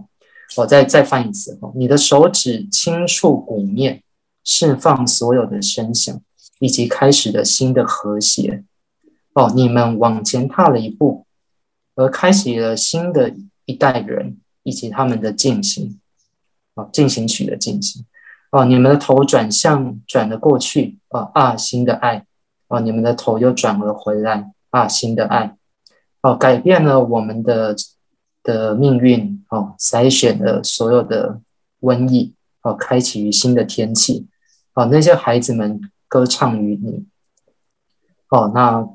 我再再翻一次，哈，你的手指轻触鼓面，释放所有的声响。以及开始的新的和谐。哦，你们往前踏了一步，而开启了新的一代人以及他们的进行。哦，进行曲的进行。哦，你们的头转向转了过去。哦啊，新的爱。哦，你们的头又转了回来。啊，新的爱。哦，改变了我们的的命运。哦，筛选了所有的瘟疫。哦，开启于新的天气。哦，那些孩子们。歌唱于你，哦，那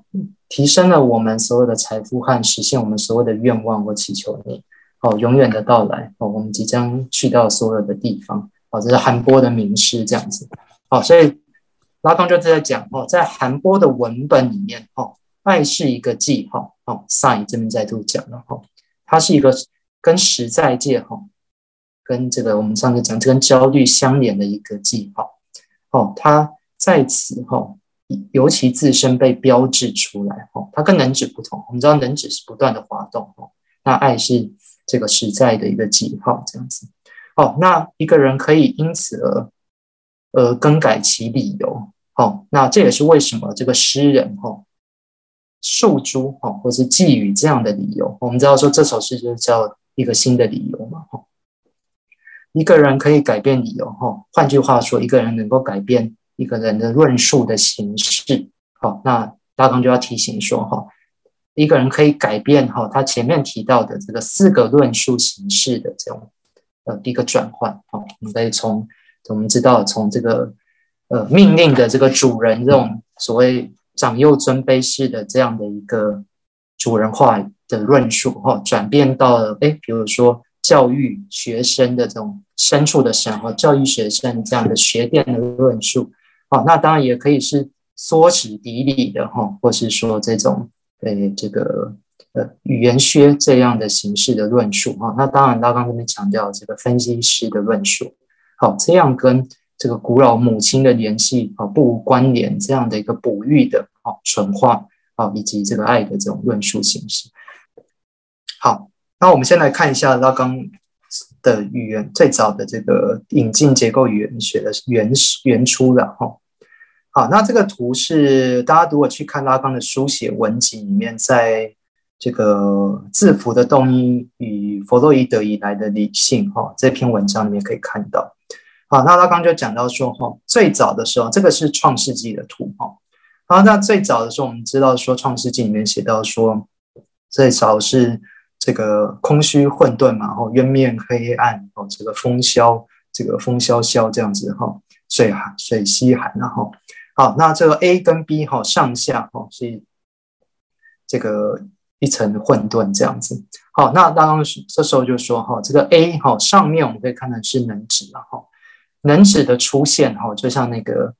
提升了我们所有的财富和实现我们所有的愿望。我祈求你，哦，永远的到来，哦，我们即将去到所有的地方，哦，这是韩波的名诗，这样子，哦，所以拉冈就在讲，哦，在韩波的文本里面，哦，爱是一个记号，哦，sign 这边再度讲了，哦，它是一个跟实在界，哦，跟这个我们上次讲这跟焦虑相连的一个记号，哦，它。在此哈，尤其自身被标志出来哈，它跟能指不同。我们知道能指是不断的滑动哈，那爱是这个实在的一个记号这样子。哦，那一个人可以因此而而更改其理由。哦，那这也是为什么这个诗人哈诉诸哈或是寄予这样的理由。我们知道说这首诗就是叫一个新的理由嘛哈。一个人可以改变理由哈，换句话说，一个人能够改变。一个人的论述的形式，好，那拉冈就要提醒说，哈，一个人可以改变哈，他前面提到的这个四个论述形式的这种呃一个转换，好，我们可以从我们知道从这个呃命令的这个主人这种所谓长幼尊卑式的这样的一个主人化的论述，哈，转变到了哎，比如说教育学生的这种深处的神和教育学生这样的学店的论述。好，那当然也可以是说史底里的哈，或是说这种呃这个呃语言学这样的形式的论述哈。那当然，刚刚这边强调这个分析师的论述，好，这样跟这个古老母亲的联系啊不无关联，这样的一个哺育的啊纯化啊以及这个爱的这种论述形式。好，那我们先来看一下拉冈的语言最早的这个引进结构语言学的原始原初的哈。好，那这个图是大家如果去看拉康的书写文集里面，在这个字符的动因与弗洛伊德以来的理性哈这篇文章里面可以看到。好，那拉康就讲到说哈，最早的时候，这个是创世纪的图哈。好，那最早的时候，我们知道说创世纪里面写到说，最早是这个空虚混沌嘛，哈，渊面黑暗，哦，这个风萧，这个风萧萧这样子哈，水寒水稀寒，然后好，那这个 A 跟 B 哈上下哈是这个一层混沌这样子。好，那当刚这时候就说哈，这个 A 哈上面我们可以看的是能指了哈。能指的出现，哈，就像那个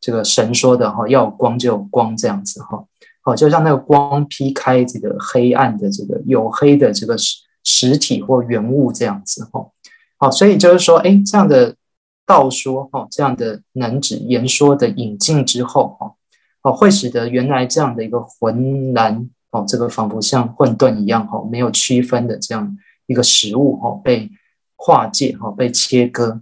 这个神说的，哈，要有光就有光这样子，哈，好，就像那个光劈开这个黑暗的这个黝黑的这个实实体或原物这样子，哈，好，所以就是说，哎，这样的道说，哈，这样的能指言说的引进之后，哈，好，会使得原来这样的一个浑然，哦，这个仿佛像混沌一样，哈，没有区分的这样一个实物，哈，被划界，哈，被切割。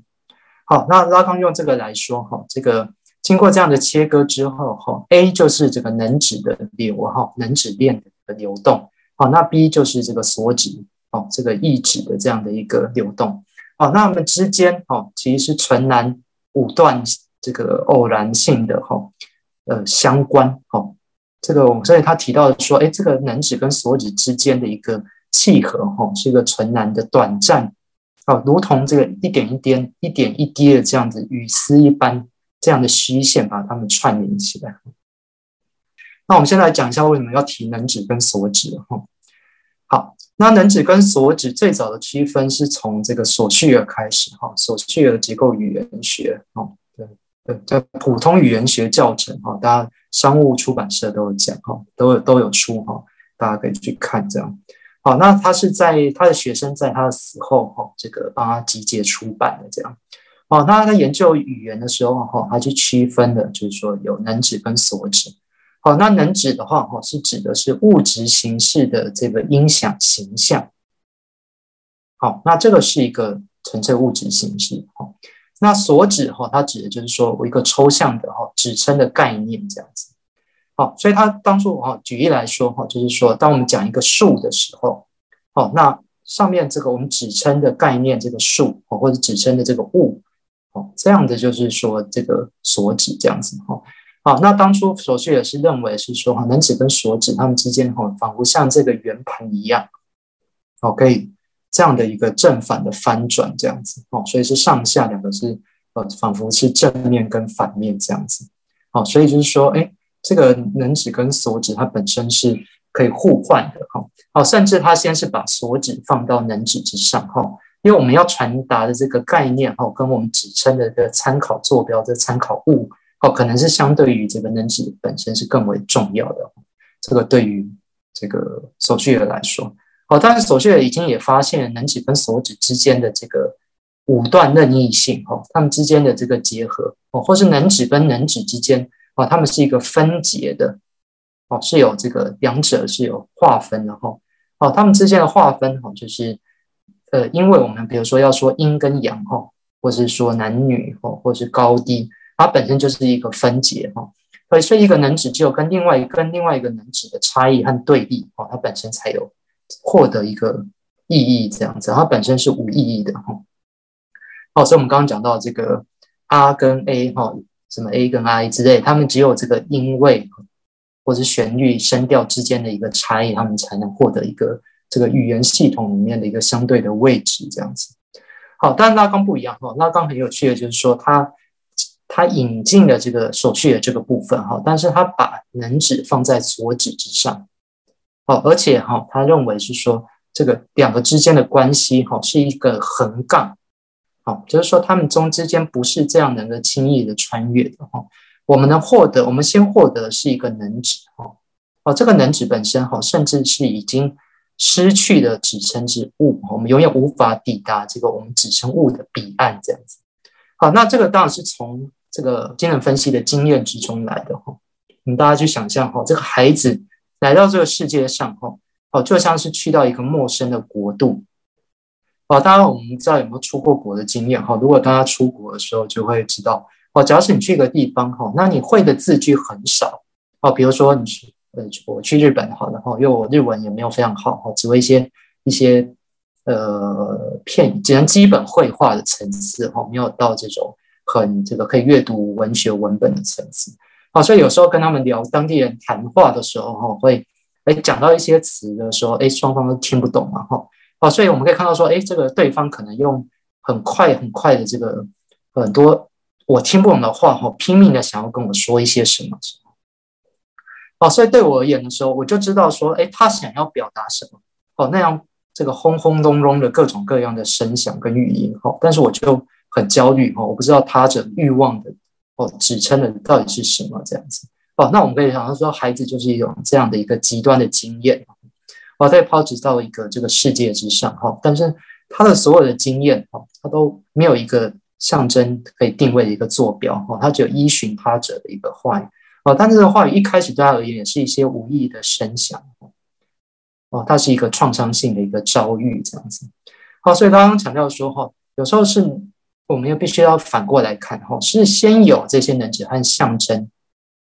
好，那拉康用这个来说哈，这个经过这样的切割之后哈，A 就是这个能指的流哈，能指链的流动，好，那 B 就是这个所指哦，这个意指的这样的一个流动，好，那我们之间哦，其实是纯然五段这个偶然性的哈，呃相关哈，这个我们所以他提到说，哎，这个能指跟所指之间的一个契合哈，是一个纯然的短暂。哦，如同这个一点一点、一点一滴的这样子雨丝一般，这样的虚线把它们串联起来。那我们先来讲一下为什么要提能指跟所指哈。那能指跟所指最早的区分是从这个索绪尔开始哈，索绪尔结构语言学哈，对对，在普通语言学教程哈，大家商务出版社都有讲哈，都有都有出哈，大家可以去看这样。好，那他是在他的学生在他的死后，哈，这个帮他集结出版的这样。哦，那他在研究语言的时候，哈，他去区分的，就是说有能指跟所指。好，那能指的话，哈，是指的是物质形式的这个音响形象。好，那这个是一个纯粹物质形式。好，那所指，哈，它指的就是说我一个抽象的，哈，指称的概念这样子。好，所以他当初哈举例来说哈，就是说，当我们讲一个数的时候，好，那上面这个我们指称的概念，这个树，或者指称的这个物，哦，这样的就是说这个所指这样子哈。好，那当初索绪也是认为是说哈，能指跟所指它们之间哈，仿佛像这个圆盘一样，哦，可以这样的一个正反的翻转这样子，哦，所以是上下两个是呃，仿佛是正面跟反面这样子，好，所以就是说，哎。这个能指跟所指，它本身是可以互换的哈。哦，甚至它先是把所指放到能指之上哈，因为我们要传达的这个概念哈，跟我们指称的这个参考坐标的参考物哦，可能是相对于这个能指本身是更为重要的。这个对于这个索绪尔来说，哦，但是索绪尔已经也发现能指跟所指之间的这个五段任意性哈，它们之间的这个结合哦，或是能指跟能指之间。哦，他们是一个分节的，哦，是有这个两者是有划分的哈。哦，他们之间的划分哈，就是呃，因为我们比如说要说阴跟阳哈，或是说男女哈，或是高低，它本身就是一个分解哈。所以，一个能指只有跟另外跟另外一个能指的差异和对立哦，它本身才有获得一个意义这样子，它本身是无意义的哈。哦，所以我们刚刚讲到这个 R 跟 A 哈。什么 A 跟 I 之类，他们只有这个音位或者旋律声调之间的一个差异，他们才能获得一个这个语言系统里面的一个相对的位置，这样子。好，但是拉冈不一样哈，拉冈很有趣的就是说他，他引进了这个所需的这个部分哈，但是他把能指放在所指之上，哦，而且哈，他认为是说这个两个之间的关系哈是一个横杠。好，就是说，他们中之间不是这样能够轻易的穿越的哈。我们能获得，我们先获得是一个能指哈。哦，这个能指本身哈，甚至是已经失去了指称之物，我们永远无法抵达这个我们指称物的彼岸这样子。好，那这个当然是从这个精神分析的经验之中来的哈。我们大家去想象哈，这个孩子来到这个世界上哈，哦，就像是去到一个陌生的国度。哦，当然我们知道有没有出过国的经验哈？如果大家出国的时候就会知道，哦，假使你去一个地方哈，那你会的字句很少哦。比如说你去，呃，我去日本好了哈，因为我日文也没有非常好哈，只会一些一些呃片，只能基本绘画的层次哈，没有到这种很这个可以阅读文学文本的层次。好，所以有时候跟他们聊当地人谈话的时候哈，会哎讲到一些词的时候，哎双方都听不懂嘛哈。好，所以我们可以看到说，哎这个对方可能用很快很快的这个很多我听不懂的话哈，拼命的想要跟我说一些什么。哦，所以对我而言的时候，我就知道说，哎，他想要表达什么？哦，那样这个轰轰隆隆的各种各样的声响跟语音，哈，但是我就很焦虑，哈，我不知道他者欲望的哦指称的到底是什么这样子。哦，那我们可以想到说，孩子就是一种这样的一个极端的经验，哦，在抛掷到一个这个世界之上，哈，但是他的所有的经验，哈，他都没有一个象征可以定位的一个坐标，哈，他只有依循他者的一个话语。哦，但是这个话语一开始对他而言也是一些无意义的声响，哦，它是一个创伤性的一个遭遇这样子。好，所以刚刚强调说哈，有时候是我们又必须要反过来看哈，是先有这些能指和象征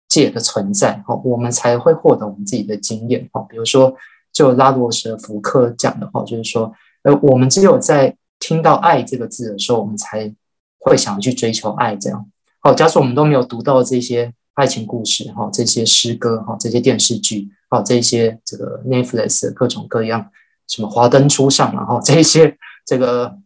界的存在哈，我们才会获得我们自己的经验哈。比如说，就拉罗什福克讲的话，就是说，呃，我们只有在听到“爱”这个字的时候，我们才会想要去追求爱这样。好，假设我们都没有读到这些。爱情故事哈，这些诗歌哈，这些电视剧好，这些这个 Netflix 各种各样，什么华灯初上啊哈，这些这个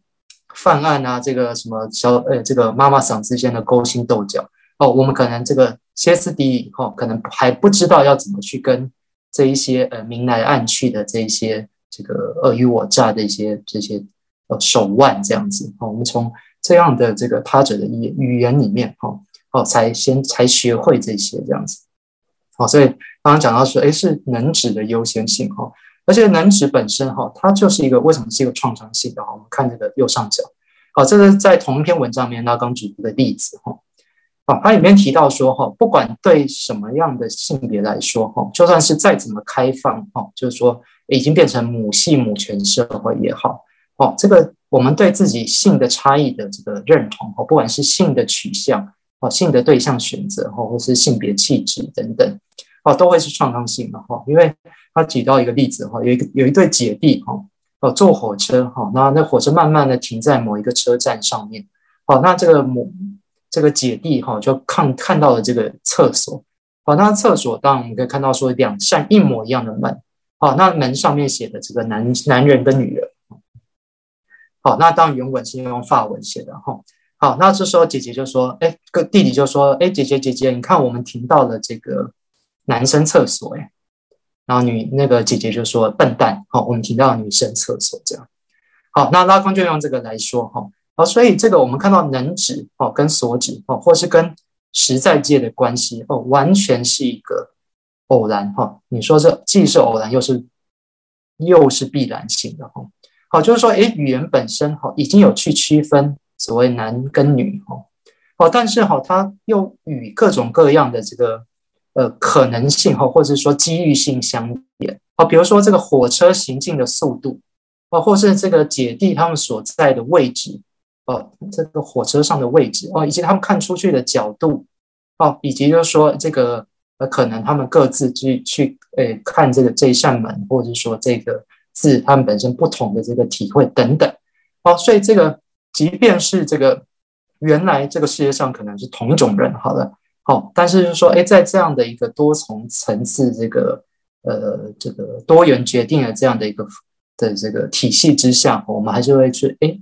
犯案啊，这个什么小呃，这个妈妈桑之间的勾心斗角哦，我们可能这个歇斯底里哈，可能还不知道要怎么去跟这一些呃明来暗去的这一些这个尔虞我诈的一些这些呃手腕这样子哈，我们从这样的这个他者的语语言里面哈。哦，才先才学会这些这样子，好，所以刚刚讲到说，诶，是能指的优先性哈，而且男子本身哈，它就是一个为什么是一个创伤性的哈？我们看这个右上角，好，这是在同一篇文章里面他刚举的例子哈，啊，它里面提到说哈，不管对什么样的性别来说哈，就算是再怎么开放哈，就是说已经变成母系母权社会也好，哦，这个我们对自己性的差异的这个认同哈，不管是性的取向。哦，性的对象选择哈，或是性别气质等等，哦，都会是创伤性的哈。因为他举到一个例子哈，有一个有一对姐弟哈，哦，坐火车哈，那那火车慢慢的停在某一个车站上面，哦，那这个母这个姐弟哈就看看到了这个厕所，哦，那厕所当然我们可以看到说两扇一模一样的门，哦，那门上面写的这个男男人跟女人，好，那当然原文是用法文写的哈。好，那这时候姐姐就说：“哎，个弟弟就说：哎，姐姐姐姐，你看我们停到了这个男生厕所，哎，然后女那个姐姐就说：笨蛋，好，我们停到女生厕所，这样。好，那拉康就用这个来说，哈，好，所以这个我们看到能指，哦，跟所指，哦，或是跟实在界的关系，哦，完全是一个偶然，哈，你说这既是偶然，又是又是必然性的，哈，好，就是说，哎，语言本身，哈，已经有去区分。”所谓男跟女哈，哦，但是哈，它又与各种各样的这个呃可能性哈，或者说机遇性相连啊，比如说这个火车行进的速度啊，或是这个姐弟他们所在的位置哦，这个火车上的位置哦，以及他们看出去的角度哦，以及就是说这个呃，可能他们各自去去诶看这个这一扇门，或者是说这个字他们本身不同的这个体会等等哦，所以这个。即便是这个原来这个世界上可能是同一种人，好了，哦，但是就是说，哎，在这样的一个多重层次这个呃这个多元决定的这样的一个的这个体系之下，我们还是会去哎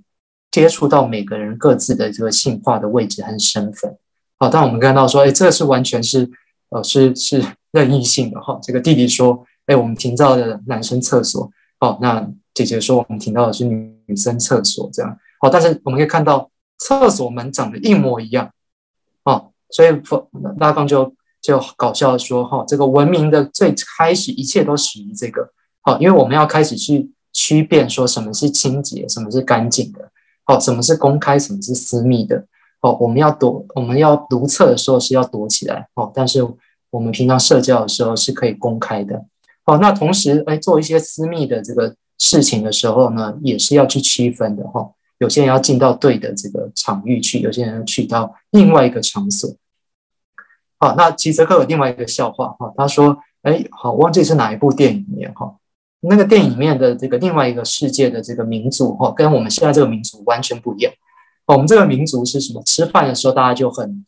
接触到每个人各自的这个性化的位置和身份，好，但我们看到说，哎，这是完全是呃是是任意性的哈。这个弟弟说，哎，我们停到的男生厕所，哦，那姐姐说我们停到的是女生厕所，这样。好，但是我们可以看到厕所门长得一模一样，所以拉冈就就搞笑的说，哈，这个文明的最开始一切都始于这个，好，因为我们要开始去区辨说什么是清洁，什么是干净的，好，什么是公开，什么是私密的，好，我们要躲，我们要如厕的时候是要躲起来，好，但是我们平常社交的时候是可以公开的，好，那同时，哎，做一些私密的这个事情的时候呢，也是要去区分的，哈。有些人要进到对的这个场域去，有些人要去到另外一个场所。好，那齐泽克有另外一个笑话哈，他说：“哎，好，忘记是哪一部电影里面哈，那个电影里面的这个另外一个世界的这个民族哈，跟我们现在这个民族完全不一样。我们这个民族是什么？吃饭的时候大家就很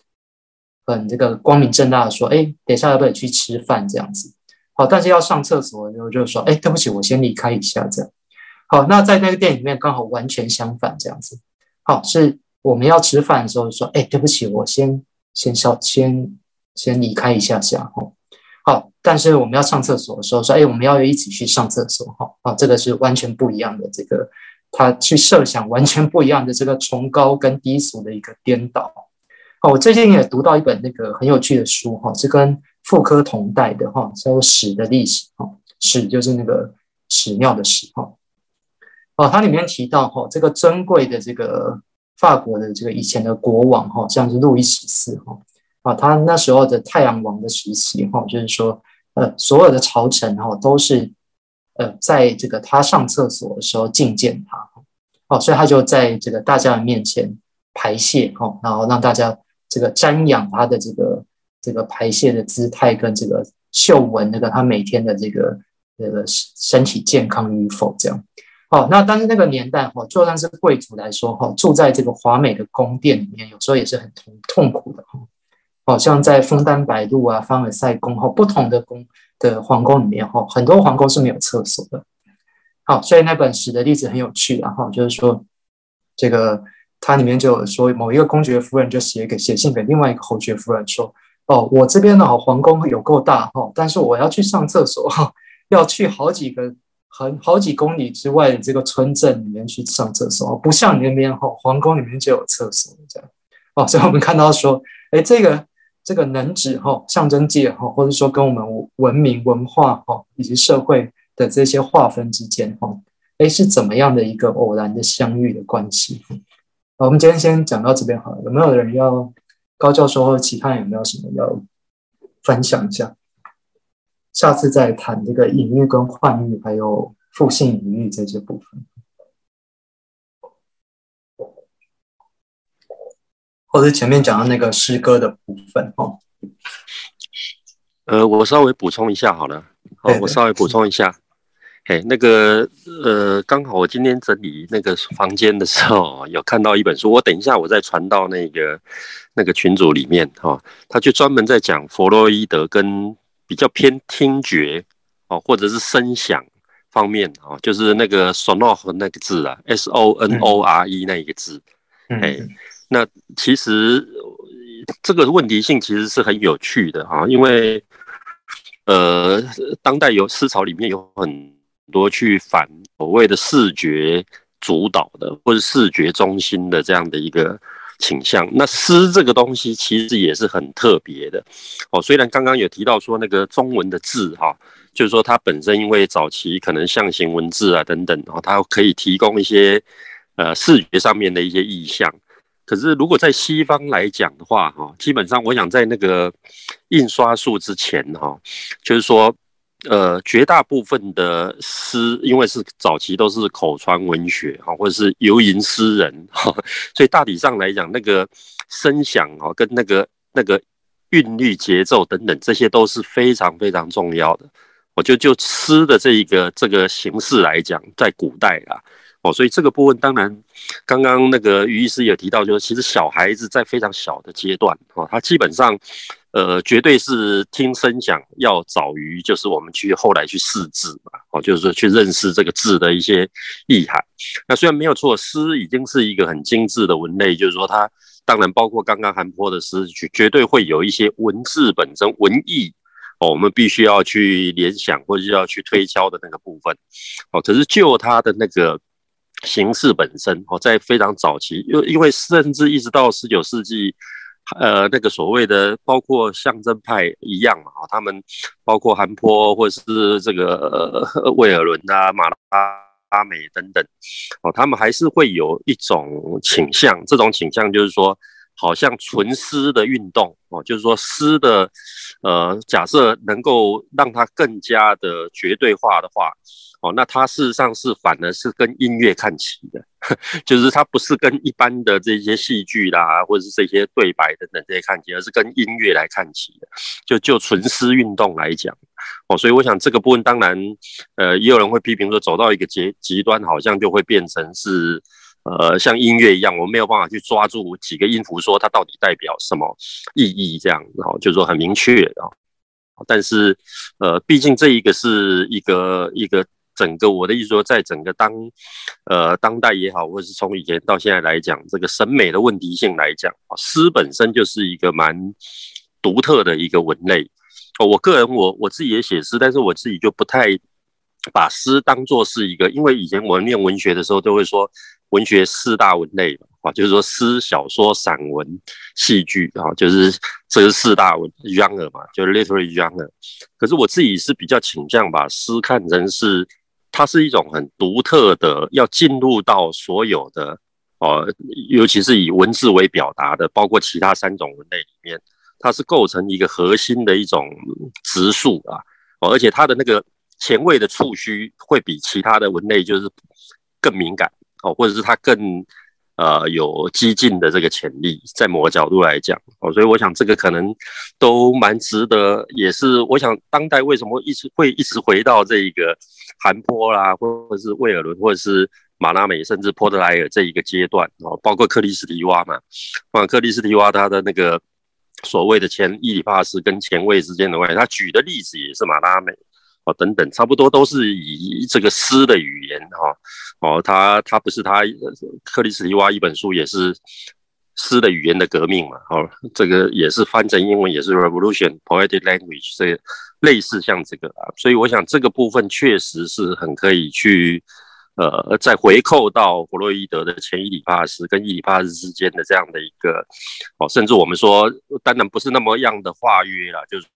很这个光明正大的说，哎，等一下要不要去吃饭这样子？好，但是要上厕所的时候就说，哎，对不起，我先离开一下这样。好，那在那个店里面刚好完全相反这样子。好，是我们要吃饭的时候说，哎，对不起，我先先稍先先离开一下下哈。好，但是我们要上厕所的时候说，哎，我们要一起去上厕所哈。啊，这个是完全不一样的，这个他去设想完全不一样的这个崇高跟低俗的一个颠倒。好，我最近也读到一本那个很有趣的书哈，是跟妇科同代的哈，叫做《屎的历史》哈，屎就是那个屎尿的屎哈。哦，它里面提到哈，这个尊贵的这个法国的这个以前的国王哈，像是路易十四哈。啊，他那时候的太阳王的时期，哈，就是说，呃，所有的朝臣哈都是，呃，在这个他上厕所的时候觐见他，哦，所以他就在这个大家的面前排泄，哈，然后让大家这个瞻仰他的这个这个排泄的姿态跟这个嗅闻那个他每天的这个这个身体健康与否这样，哦，那但是那个年代哈，就算是贵族来说哈，住在这个华美的宫殿里面，有时候也是很痛痛苦的哈。好像在枫丹白露啊、凡尔赛宫哈，不同的宫的皇宫里面哈，很多皇宫是没有厕所的。好，所以那本史的例子很有趣啊哈，就是说这个它里面就有说，某一个公爵夫人就写给写信给另外一个侯爵夫人说，哦，我这边的皇宫有够大哈，但是我要去上厕所哈，要去好几个很好几公里之外的这个村镇里面去上厕所，不像你那边哈，皇宫里面就有厕所这样。哦，所以我们看到说，哎，这个。这个能指哈象征界哈，或者说跟我们文明文化哈以及社会的这些划分之间哈，哎是怎么样的一个偶然的相遇的关系？好，我们今天先讲到这边好了。有没有人要高教授或者其他人有没有什么要分享一下？下次再谈这个隐喻跟幻喻，还有复性隐喻这些部分。或者前面讲的那个诗歌的部分哦，呃，我稍微补充一下好了，好，我稍微补充一下，嘿，那个呃，刚好我今天整理那个房间的时候，有看到一本书，我等一下我再传到那个那个群组里面哈，他就专门在讲弗洛伊德跟比较偏听觉哦，或者是声响方面哦，就是那个 sonore 那个字啊，S O N O R E 那一个字，哎。那其实这个问题性其实是很有趣的啊，因为呃，当代有思潮里面有很多去反所谓的视觉主导的或者视觉中心的这样的一个倾向。那诗这个东西其实也是很特别的哦。虽然刚刚有提到说那个中文的字哈，就是说它本身因为早期可能象形文字啊等等啊，它可以提供一些呃视觉上面的一些意象。可是，如果在西方来讲的话，哈，基本上我想在那个印刷术之前，哈，就是说，呃，绝大部分的诗，因为是早期都是口传文学，哈，或者是游吟诗人，哈，所以大体上来讲，那个声响哦，跟那个那个韵律节奏等等，这些都是非常非常重要的。我就就诗的这一个这个形式来讲，在古代啊。哦，所以这个部分当然，刚刚那个于医师也提到，就是其实小孩子在非常小的阶段，哦，他基本上，呃，绝对是听声响要早于就是我们去后来去识字嘛，哦，就是说去认识这个字的一些意涵。那虽然没有错，诗已经是一个很精致的文类，就是说它当然包括刚刚韩坡的诗句，绝对会有一些文字本身文意，哦，我们必须要去联想或者要去推敲的那个部分。哦，可是就它的那个。形式本身哦，在非常早期，因因为甚至一直到十九世纪，呃，那个所谓的包括象征派一样嘛，他们包括韩坡或者是这个魏尔伦啊、马拉阿美等等，哦，他们还是会有一种倾向，这种倾向就是说，好像纯诗的运动哦，就是说诗的，呃，假设能够让它更加的绝对化的话，哦，那它事实上是反而是跟音乐看齐的，就是它不是跟一般的这些戏剧啦，或者是这些对白等等这些看齐，而是跟音乐来看齐的。就就纯诗运动来讲，哦，所以我想这个部分当然，呃，也有人会批评说，走到一个极极端，好像就会变成是。呃，像音乐一样，我没有办法去抓住几个音符，说它到底代表什么意义，这样，然后就是说很明确的。但是，呃，毕竟这一个是一个一个整个，我的意思说，在整个当呃当代也好，或者是从以前到现在来讲，这个审美的问题性来讲，诗本身就是一个蛮独特的一个文类哦。我个人我我自己也写诗，但是我自己就不太把诗当作是一个，因为以前我们念文学的时候都会说。文学四大文类嘛，啊，就是说诗、小说、散文、戏剧啊，就是这是四大文 genre 嘛，就是 literary genre。可是我自己是比较倾向把诗看成是，它是一种很独特的，要进入到所有的哦，尤其是以文字为表达的，包括其他三种文类里面，它是构成一个核心的一种植树啊，哦，而且它的那个前卫的触须会比其他的文类就是更敏感。哦，或者是它更呃有激进的这个潜力，在某个角度来讲，哦，所以我想这个可能都蛮值得，也是我想当代为什么一直会一直回到这一个韩波啦，或者是魏尔伦，或者是马拉美，甚至波德莱尔这一个阶段哦，包括克里斯蒂娃嘛，啊，克里斯蒂娃他的那个所谓的前伊底帕斯跟前卫之间的关系，他举的例子也是马拉美。哦，等等，差不多都是以这个诗的语言哈，哦，他他不是他克里斯蒂娃一本书也是诗的语言的革命嘛，哦，这个也是翻成英文也是 Revolution Poetic Language，这类似像这个啊，所以我想这个部分确实是很可以去呃，再回扣到弗洛伊德的前伊底帕斯跟伊底帕斯之间的这样的一个哦，甚至我们说当然不是那么样的化约啦，就是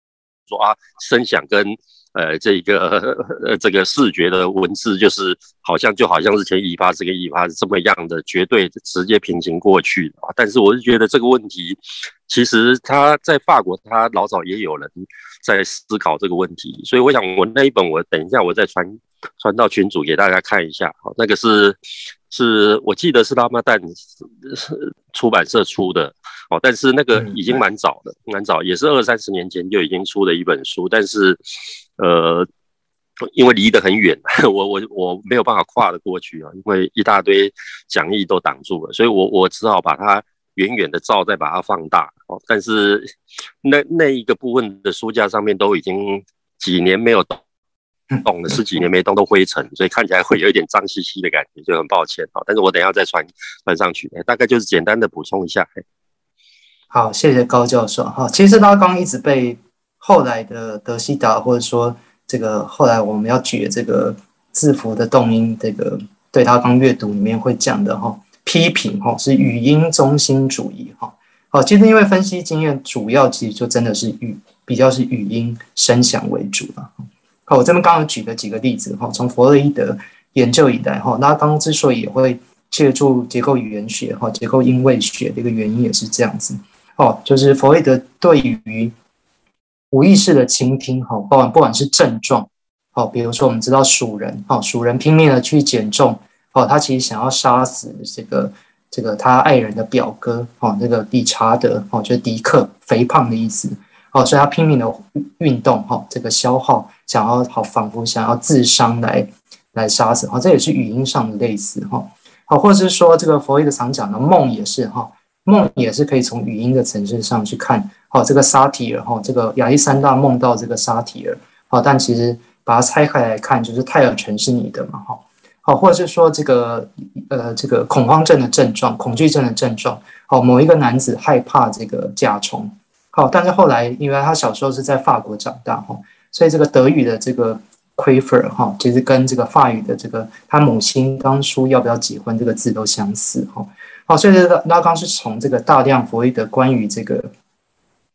说啊，声响跟呃，这个呃，这个视觉的文字就是好像就好像是前伊底帕斯跟伊底帕斯这么样的绝对直接平行过去啊。但是我是觉得这个问题，其实他在法国，他老早也有人在思考这个问题。所以我想，我那一本我等一下我再传传到群组给大家看一下。好，那个是是我记得是拉玛旦 出版社出的。哦，但是那个已经蛮早的，蛮早，也是二三十年前就已经出的一本书，但是。呃，因为离得很远，我我我没有办法跨得过去啊，因为一大堆讲义都挡住了，所以我我只好把它远远的照，再把它放大。哦，但是那那一个部分的书架上面都已经几年没有动动了，十几年没动都灰尘，所以看起来会有一点脏兮兮的感觉，就很抱歉啊。但是我等一下再传传上去，大概就是简单的补充一下。好，谢谢高教授。哈，其实他刚一直被。后来的德西达，或者说这个后来我们要举的这个字符的动因，这个对他刚阅读里面会讲的哈批评哈是语音中心主义哈。好，其实因为分析经验主要其实就真的是语比较是语音声响为主了。好，我这边刚刚举的几个例子哈，从弗洛伊德研究以来哈，那刚刚之所以也会借助结构语言学哈结构音位学的一个原因也是这样子哦，就是弗洛伊德对于无意识的倾听，哈，不管不管是症状，哦，比如说我们知道鼠人，哈，鼠人拼命的去减重，哦，他其实想要杀死这个这个他爱人的表哥，哦，这个理查德，哦，就是迪克，肥胖的意思，哦，所以他拼命的运动，哈，这个消耗，想要好仿佛想要自伤来来杀死，哦，这也是语音上的类似，哈，好，或者是说这个弗洛伊德常讲的梦也是，哈，梦也是可以从语音的层次上去看。哦，这个沙提尔哈，这个亚历山大梦到这个沙提尔，好，但其实把它拆开来看，就是泰尔城是你的嘛，哈，好，或者是说这个呃，这个恐慌症的症状，恐惧症的症状，好，某一个男子害怕这个甲虫，好，但是后来因为他小时候是在法国长大，哈，所以这个德语的这个 Quaver 哈，其实跟这个法语的这个他母亲当初要不要结婚这个字都相似，哈，好，所以这个拉冈是从这个大量弗洛伊德关于这个。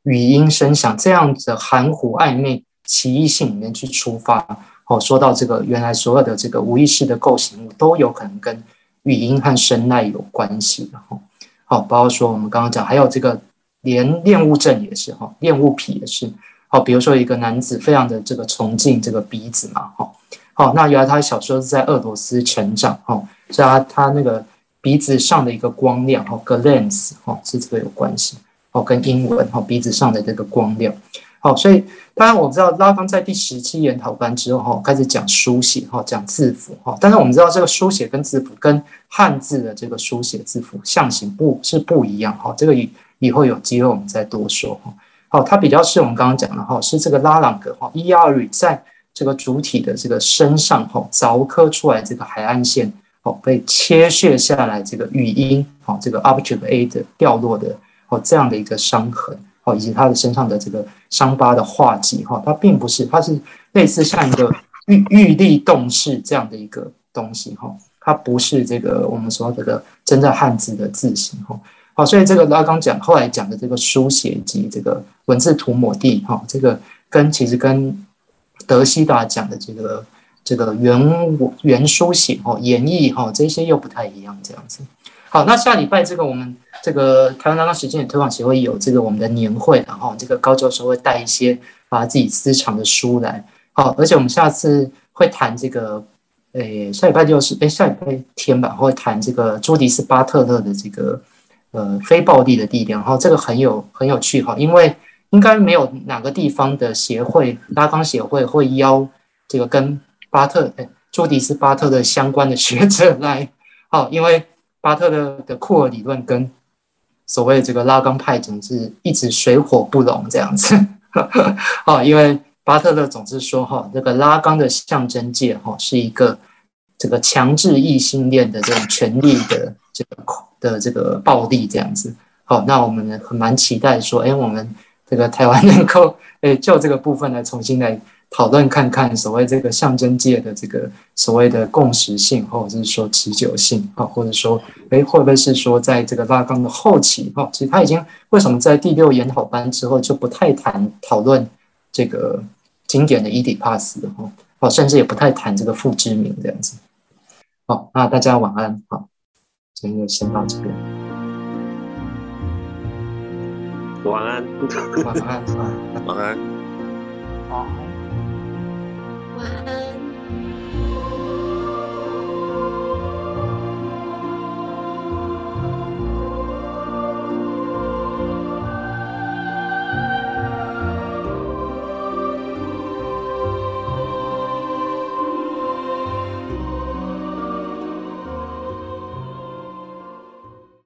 语音声响这样子含糊暧昧奇异性里面去出发，哦，说到这个原来所有的这个无意识的构形物都有可能跟语音和声带有关系的哈，好，包括说我们刚刚讲，还有这个连恋物症也是哈，恋物癖也是。好，比如说一个男子非常的这个崇敬这个鼻子嘛，哈，好，那原来他小时候是在俄罗斯成长，哈，所以他他那个鼻子上的一个光亮，哈，glance，哈，是这个有关系，哦，跟英文，哈，鼻子上的这个光亮，好，所以当然我们知道拉芳在第十七研讨班之后，哈，开始讲书写，哈，讲字符，哈，但是我们知道这个书写跟字符跟汉字的这个书写字符象形不是不一样，哈，这个以以后有机会我们再多说，哈。好，它比较是我们刚刚讲的哈，是这个拉朗格哈伊亚尔在这个主体的这个身上哈凿刻出来这个海岸线，哦被切削下来这个语音，好这个 object A 的掉落的哦这样的一个伤痕，哦以及他的身上的这个伤疤的画迹哈，它并不是，它是类似像一个玉玉立动势这样的一个东西哈，它不是这个我们说这个真正汉字的字形哈。好，所以这个拉刚讲后来讲的这个书写及这个文字涂抹地，哈，这个跟其实跟德西达讲的这个这个原原书写哈演绎哈这些又不太一样，这样子。好，那下礼拜这个我们这个台湾拉冈实践与推广协会有这个我们的年会，然后这个高教授会带一些啊自己私藏的书来。好，而且我们下次会谈这个，诶，下礼拜就是诶，下礼拜天吧，会谈这个朱迪斯巴特勒的这个。呃，非暴力的力量，然后，这个很有很有趣哈，因为应该没有哪个地方的协会，拉冈协会会邀这个跟巴特，哎，朱迪斯巴特的相关的学者来，好，因为巴特勒的库尔理论跟所谓这个拉冈派总是一直水火不容这样子，哦，因为巴特勒总是说哈，这个拉冈的象征界哈是一个这个强制异性恋的这种权力的这个。的这个暴力这样子，好，那我们很蛮期待说，哎，我们这个台湾能够，哎，就这个部分来重新来讨论看看，所谓这个象征界的这个所谓的共识性，或者是说持久性，啊，或者说，哎，会不会是说，在这个拉冈的后期，哈，其实他已经为什么在第六研讨班之后就不太谈讨论这个经典的伊底帕斯，哈，哦，甚至也不太谈这个父之名这样子，好，那大家晚安，好。今天就先到这边。晚安。晚安。晚安。晚安。晚安。